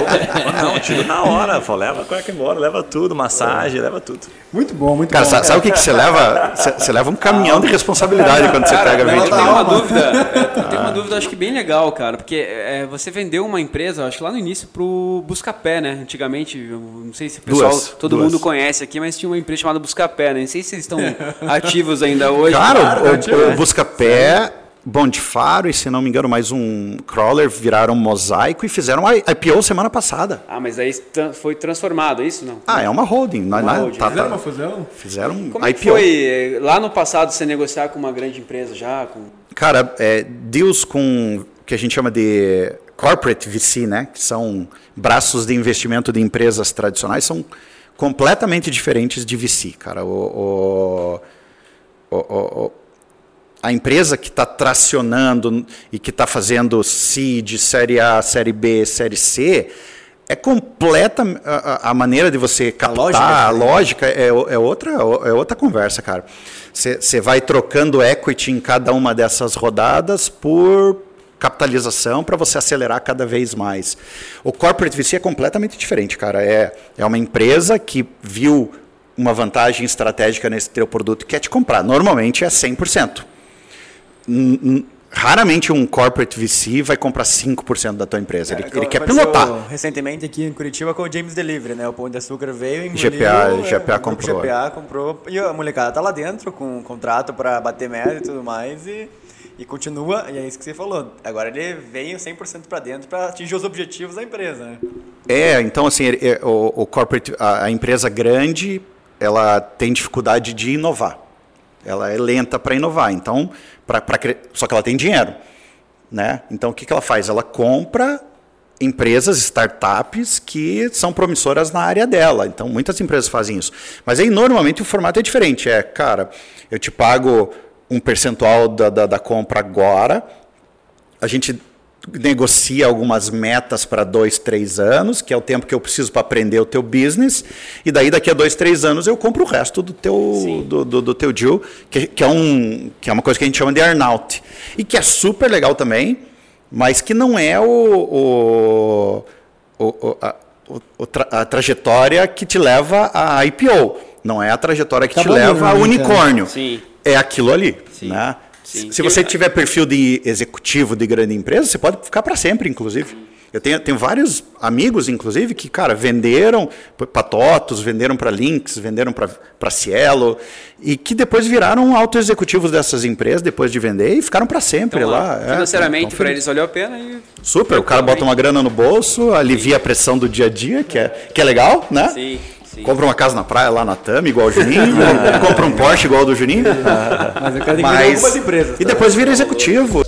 não, tiro na hora. Fala, leva a cueca embora, leva tudo, massagem, leva tudo. Muito bom, muito cara, bom. Sabe, cara, sabe o que, que você leva? Você, você leva um caminhão de responsabilidade quando você pega 20 milhões. Eu tenho uma dúvida, eu tenho uma dúvida, acho que bem legal, cara, porque é, você vendeu uma empresa, acho que lá no início, pro Buscapé, né? Antigamente, não sei se o pessoal, duas, todo duas. mundo conhece aqui, mas tinha uma empresa chamada Buscapé, né? Não sei se eles estão ativos ainda hoje. Cara, o, o Buscapé Bondifaro e, se não me engano, mais um crawler viraram mosaico e fizeram a IPO semana passada. Ah, mas aí foi transformado, é isso não? Ah, é uma holding. Não, Uma não- holding. tá- Fizeram tá- uma fusão? fizeram Como IPO. é que foi eh, lá no passado você negociar com uma grande empresa já? Com... Cara, é, deals com o que a gente chama de corporate VC, né? Que são braços de investimento de empresas tradicionais, são completamente diferentes de VC, cara. O, o- o- o- o- a empresa que está tracionando e que está fazendo seed, série A, série B, série C, é completa a, a- a maneira de você captar, lógica a é lógica é, é outra, é outra conversa, cara. Você vai trocando equity em cada uma dessas rodadas por capitalização para você acelerar cada vez mais. O corporate VC é completamente diferente, cara. É, é uma empresa que viu uma vantagem estratégica nesse teu produto e quer te comprar. Normalmente é 100%. Raramente um corporate VC vai comprar 5% da tua empresa. Ele, ele quer pilotar. Recentemente aqui em Curitiba com o James Delivery, né? O Pão de Açúcar veio, engoliu... GPA é, GPA comprou. GPA comprou. E a molecada tá lá dentro com um contrato para bater meta e tudo mais e, e continua. E é isso que você falou. Agora ele veio 100% para dentro para atingir os objetivos da empresa, né? É, então assim, é, o, o corporate, a, a empresa grande, ela tem dificuldade de inovar. Ela é lenta para inovar. Então, pra, pra, só que ela tem dinheiro, né? Então, o que, que ela faz? Ela compra empresas, startups que são promissoras na área dela. Então, muitas empresas fazem isso. Mas aí, normalmente, o formato é diferente. É, cara, eu te pago um percentual da, da, da compra agora, a gente negocia algumas metas para dois, três anos, que é o tempo que eu preciso para aprender o teu business, e daí daqui a dois, três anos eu compro o resto do teu, do, do, do teu deal, que, que, é um, que é uma coisa que a gente chama de earnout. E que é super legal também, mas que não é o, o, o, o- a, tra- a trajetória que te leva a IPO. Não é a trajetória que Tá te bom, leva a unicórnio. Sim. É aquilo ali. Sim. Né? Sim. Se você tiver perfil de executivo de grande empresa, você pode ficar para sempre, inclusive. Eu tenho, tenho vários amigos, inclusive, que, cara, venderam para Totos, venderam para Lynx, venderam para Cielo, e que depois viraram auto-executivos dessas empresas, depois de vender, e ficaram para sempre Então, lá. É, financeiramente, tão para felizes. eles valeu a pena e Super, o cara bota uma grana no bolso, alivia a pressão do dia a dia, que é, que é legal, né? Sim, sim. Compra uma casa na praia lá na Tami, igual o Juninho, compra um Porsche igual o do Juninho. Mas eu quero Mas, algumas empresas. e tá? depois vira executivo.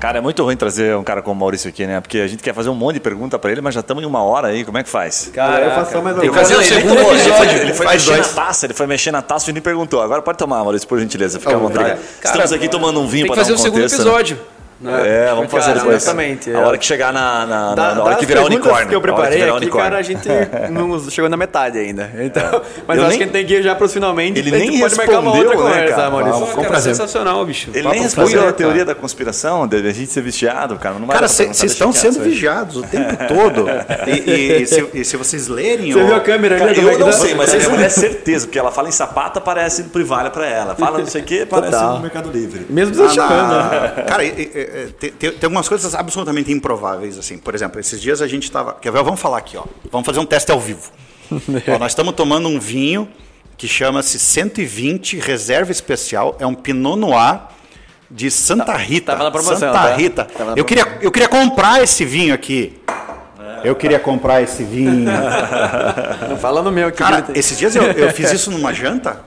Cara, é muito ruim trazer um cara como o Maurício aqui, né? Porque a gente quer fazer um monte de pergunta pra ele, mas já estamos em uma hora aí. Como é que faz? Cara, eu faço só mais uma Tem que fazer o Ele segundo episódio. foi- Ele foi mexer dois. na taça, ele foi mexer na taça e me perguntou. Agora pode tomar, Maurício, por gentileza. Fica à vontade. Estamos aqui tomando um vinho Tem que para dar fazer um o segundo contexto, né? Né? É, vamos fazer Cara, depois. exatamente. A hora que chegar na, na, Da- na hora que virar unicórnio. que eu preparei virar aqui, unicórnio. cara, a gente não chegou na metade ainda. Então, mas Eu acho nem- que a gente tem que ir já pros finalmente. Ele nem pode marcar uma respondeu, outra né, conversa, cara? Maurício. Pô, cara, sensacional, bicho. Ele Papo nem respondeu a teoria da conspiração, de a gente ser vigiado, cara. Não vai Cara, vocês estão sendo vigiados o tempo todo. E, se, e se vocês lerem. Você viu a câmera ali? Cara, é eu que não sei, mas a minha mulher é certeza, porque ela fala em sapata, parece privada pra ela. Fala não sei o que, parece no Mercado Livre. Mesmo Ah, você chamando, né? Cara, e- tem, tem- algumas coisas absolutamente improváveis, assim. Por exemplo, esses dias a gente estava. Quer ver? Vamos falar aqui, ó. Vamos fazer um teste ao vivo. Ó, nós estamos tomando um vinho que chama-se 120 Reserva Especial. É um Pinot Noir de Santa Rita. tava na promoção, Santa tá? Rita. Na Eu queria, eu queria comprar esse vinho aqui. Eu queria comprar esse vinho. Não fala no meu aqui. Cara, esses dias eu, eu fiz isso numa janta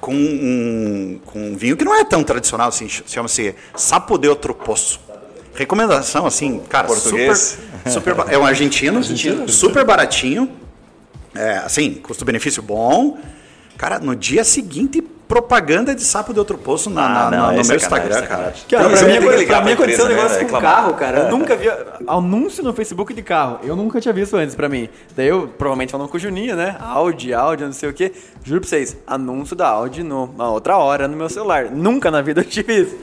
com um, com um vinho que não é tão tradicional assim, ch- chama-se Sapo de Outro Poço. Recomendação, assim, cara, Português? super, super é um argentino, super baratinho, é, assim, custo-benefício bom. Cara, no dia seguinte, propaganda de Sapo de Outro Poço na, na- Ah, não, na- no meu é sacanagem, Instagram, cara. sacanagem. Cara, Tem pra mim, ligar pra pra mim aconteceu um negócio né, com reclamar. carro, cara. Eu nunca vi anúncio no Facebook de carro. Eu nunca tinha visto antes pra mim. Daí eu, provavelmente falando com o Juninho, né? Audi, Audi, não sei o quê. Juro pra vocês, anúncio da Audi numa outra hora no meu celular. Nunca na vida eu tive isso.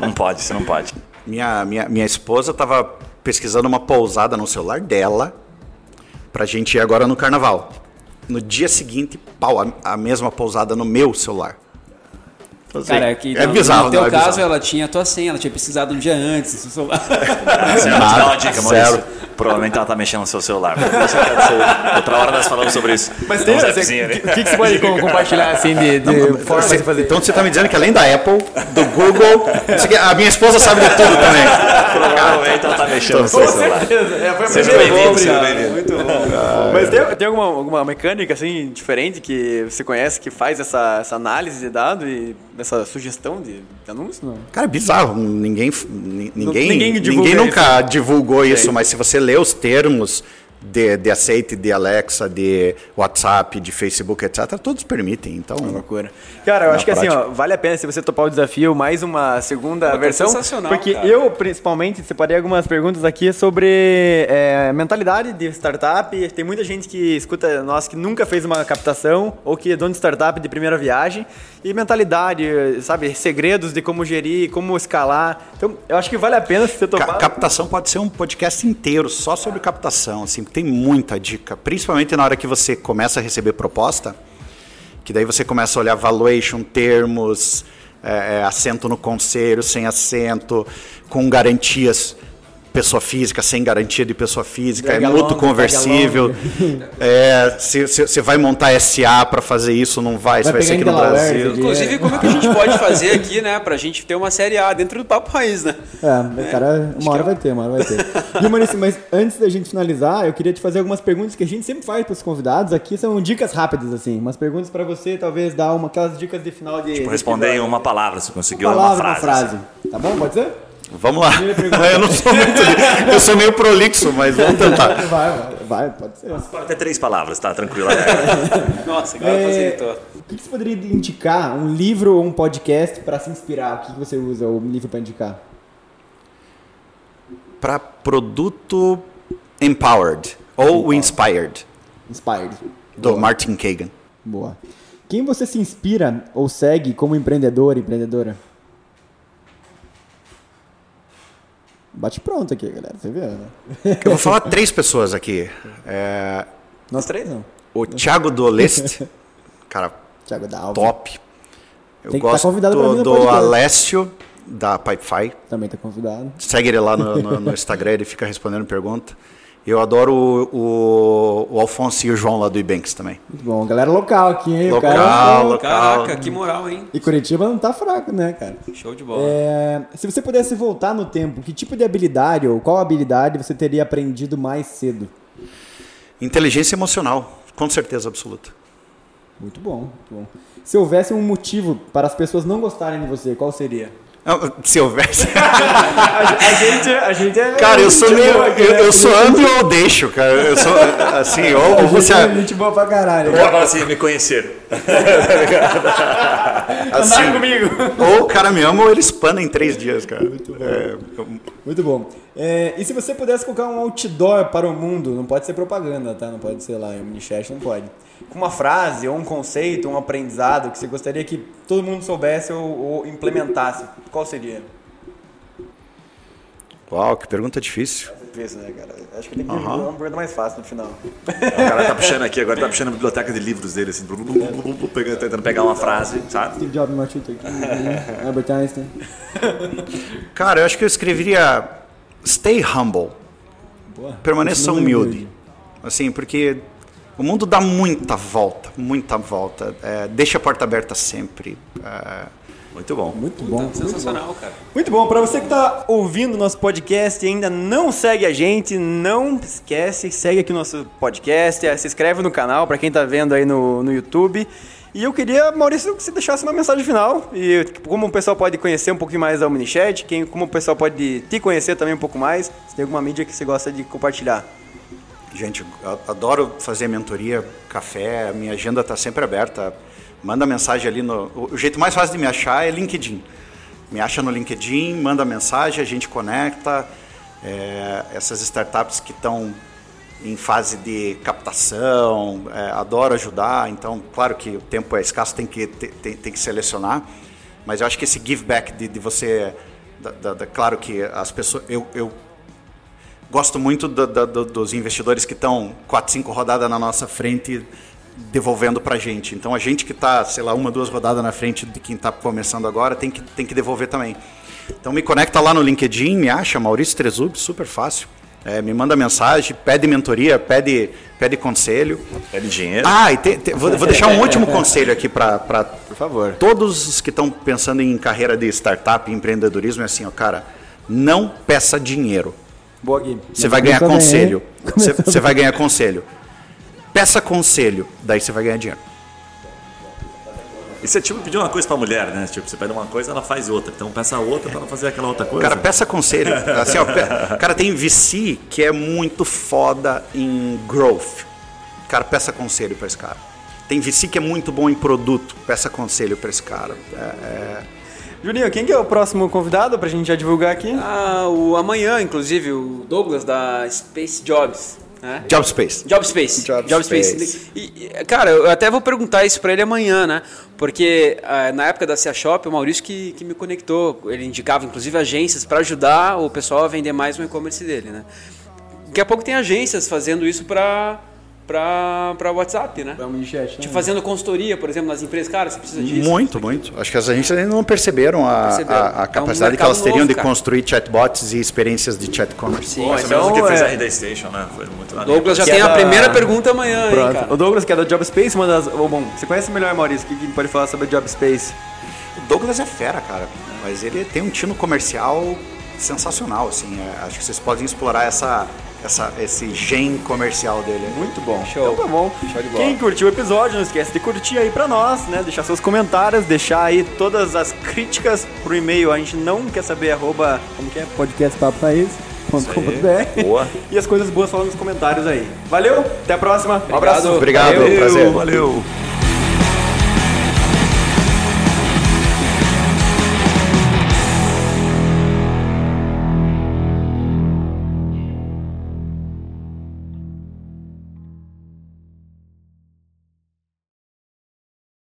Não pode, você não pode. Minha, minha, minha esposa estava pesquisando uma pousada no celular dela pra gente ir agora no carnaval. No dia seguinte, pau, a, a mesma pousada no meu celular. Assim, Cara, é que é no, bizarro, no teu não, é caso bizarro. ela tinha a tua senha, ela tinha precisado um dia antes. celular. Te dá uma dica, Maurício. Zero. Provavelmente ela tá mexendo no seu celular. Outra hora nós falamos sobre isso. Mas tem, um você- zapzinho ali. o que, que você pode com- compartilhar assim de, de formas Você- de fazer? Então você está me dizendo que além da Apple, do Google, a minha esposa sabe de tudo também. Provavelmente ela tá mexendo no seu celular. É, foi Seja bem-vindo, seja bem-vindo. Muito bom. Mas tem, tem alguma, alguma mecânica assim diferente que você conhece que faz essa, essa análise de dado e essa sugestão de, de anúncio? Não. Cara, é bizarro. Ninguém, ni- ninguém, ninguém ninguém, divulga nunca divulgou isso, mas se você lê os termos de, de aceite de Alexa, de WhatsApp, de Facebook, etc., todos permitem. Então, Loucura. Cara, eu acho que assim, prática. ó, vale a pena se você topar o desafio, mais uma segunda tá versão. sensacional, Porque cara. eu, principalmente, separei algumas perguntas aqui sobre é, mentalidade de startup. Tem muita gente que escuta nós que nunca fez uma captação ou que é dono de startup de primeira viagem. E mentalidade, sabe, segredos de como gerir, como escalar. Então, eu acho que vale a pena se você Ca- topar. captação pode ser um podcast inteiro só sobre captação, assim, tem muita dica, principalmente na hora que você começa a receber proposta, que daí você começa a olhar valuation, termos, é, é, assento no conselho, sem assento, com garantias pessoa física, sem garantia de pessoa física, é longo, conversível, é, você vai montar SA para fazer isso, não vai, Vai você vai ser pegar aqui no Brasil. de- Inclusive, como é que a gente pode fazer aqui, né? Pra gente ter uma série A dentro do Papo Raiz, né? É, cara, uma hora vai ter, uma hora vai ter. E, Maurício, mas antes da gente finalizar, eu queria te fazer algumas perguntas que a gente sempre faz para os convidados. Aqui são dicas rápidas, assim. Umas perguntas para você, talvez, dar uma, aquelas dicas de final de. Tipo, de responder em uma palavra, se conseguiu uma uma palavra, uma frase. frase. Tá bom? Pode ser? Vamos lá. Eu não sou muito. Eu sou meio prolixo, mas vamos tentar. Vai, vai, vai, pode ser. Ter três palavras, tá? Tranquilo. Nossa, agora É, facilitou. o que você poderia indicar? Um livro ou um podcast para se inspirar? O que que você usa o livro para indicar? Para produto empowered ou inspired, Inspired. do Martin Kagan. Boa. Quem você se inspira ou segue como empreendedor, empreendedora? Bate pronto aqui, galera. Você vê, né? Eu vou falar três pessoas aqui. É, Nós três não. o Thiago do Leste, cara, Thiago da Alva. top. Eu Tem que tá gosto convidado vir no do podcast. Alessio, da Pipefy. Também tá convidado. Segue ele lá no, no- no Instagram, ele fica respondendo pergunta. Eu adoro o, o, o Alfonso e o João lá do Ibanks também. Muito bom. Galera local aqui, hein? O Local, cara- local. Caraca, que moral, hein? E Curitiba não tá fraco, né, cara? Show de bola. É, se você pudesse voltar no tempo, que tipo de habilidade ou qual habilidade você teria aprendido mais cedo? Inteligência emocional, com certeza absoluta. Muito bom, muito bom. Se houvesse um motivo para as pessoas não gostarem de você, qual seria? Se houvesse. A gente, a gente é. Cara, eu sou meio. boa Eu, né? eu sou ando ou deixo, cara. Eu sou assim, ou, ou você. é gente boa pra caralho. Ou assim, me conheceram. Assim, comigo. ou o cara me ama ou ele espana em três dias, cara. É, eu- Muito bom. É, e se você pudesse colocar um outdoor para o mundo, não pode ser propaganda, tá? Não pode ser lá em Omnichat, não pode. Com uma frase, ou um conceito, um aprendizado que você gostaria que todo mundo soubesse ou, ou implementasse, qual seria? Uau, que pergunta difícil. Isso, né, cara? Acho que tem que ir uma pergunta mais fácil no final. O cara tá puxando aqui, agora tá puxando a biblioteca de livros dele, assim, blu, blu, blu, blu, blu, pegando- tentando pegar uma frase, sabe? Steve Jobs, Martin Luther King, Albert Einstein. Cara, eu acho que eu escreveria Stay humble. Boa. Permaneça humilde. Assim, porque o mundo dá muita volta, muita volta. É, deixa a porta aberta sempre. É, Muito bom. Muito bom. Sensacional, cara. Muito bom, para você que está ouvindo o nosso podcast e ainda não segue a gente, não esquece, segue aqui o nosso podcast, se inscreve no canal para quem está vendo aí no, no YouTube. E eu queria, Maurício, que você deixasse uma mensagem final e tipo, como o pessoal pode conhecer um pouquinho mais da Omnichat, quem, como o pessoal pode te conhecer também um pouco mais, se tem alguma mídia que você gosta de compartilhar. Gente, adoro fazer mentoria, café, minha agenda está sempre aberta. Manda mensagem ali no. O jeito mais fácil de me achar é LinkedIn. Me acha no LinkedIn, manda mensagem, a gente conecta. É, essas startups que estão em fase de captação, é, adoro ajudar. Então, claro que o tempo é escasso, tem que, tem- tem que selecionar. Mas eu acho que esse give back de, de você. da- da- da- claro que as pessoas. Eu, eu gosto muito do- do- do- dos investidores que estão 4, 5 rodadas na nossa frente, devolvendo pra gente. Então a gente que tá, sei lá, uma, duas rodadas na frente de quem tá começando agora, tem que, tem que devolver também. Então me conecta lá no LinkedIn, me acha, Maurício Trezub, super fácil. É, me manda mensagem, pede mentoria, pede, pede conselho. Pede dinheiro. Ah, e te, te, vou, vou, deixar um último conselho aqui para Por favor. todos os que estão pensando em carreira de startup empreendedorismo. É assim, ó, cara, não peça dinheiro. Boa, Gui. Você vai ganhar conselho. Você vai ganhar conselho. Peça conselho, daí você vai ganhar dinheiro. Isso é tipo pedir uma coisa pra mulher, né? Tipo, você pede uma coisa, ela faz outra. Então peça outra pra ela fazer aquela outra coisa. Cara, peça conselho. Assim, ó, pe- cara, tem VC que é muito foda em growth. Cara, peça conselho para esse cara. Tem VC que é muito bom em produto. Peça conselho para esse cara. É, é... Juninho, quem que é o próximo convidado pra gente já divulgar aqui? Ah, o amanhã, inclusive, o Douglas da Space Jobs. Né? Job Space. Job Space. Job Space. E, e, cara, eu até vou perguntar isso pra ele amanhã, né? Porque ah, na época da Cia Shop, o Maurício que, que me conectou. Ele indicava, inclusive, agências para ajudar o pessoal a vender mais no e-commerce dele, né? Daqui a pouco tem agências fazendo isso pra, pra, pra WhatsApp, né? É um chat, Tipo, fazendo consultoria, por exemplo, nas empresas. Cara, você precisa disso. Muito, muito. Acho que as agências ainda não perceberam a, Perceberam. a- a É um capacidade que elas teriam novo, de cara. construir chatbots e experiências de chat commerce. Sim, Pô, é então, mesmo que fez é- a RD Station, né? Foi muito maneiro. Douglas já Que tem é a da- primeira pergunta amanhã, hein, cara? O Douglas, que é da Job Space, uma das. oh, bom, você conhece melhor, Maurício? O que, que pode falar sobre a Job Space? O Douglas é fera, cara. Mas ele tem um tino comercial sensacional, assim. É, acho que vocês podem explorar essa, essa, esse gen comercial dele. Muito bom. Show. Então tá bom. Show de bola. Quem curtiu o episódio, não esquece de curtir aí pra nós, né? Deixar seus comentários, deixar aí todas as críticas pro e-mail. A gente não quer saber arroba, como que é? podcastpaporaiz.com.br Boa. E as coisas boas falando nos comentários aí. Valeu, até a próxima. Um abraço. Obrigado, Valeu. prazer. Valeu.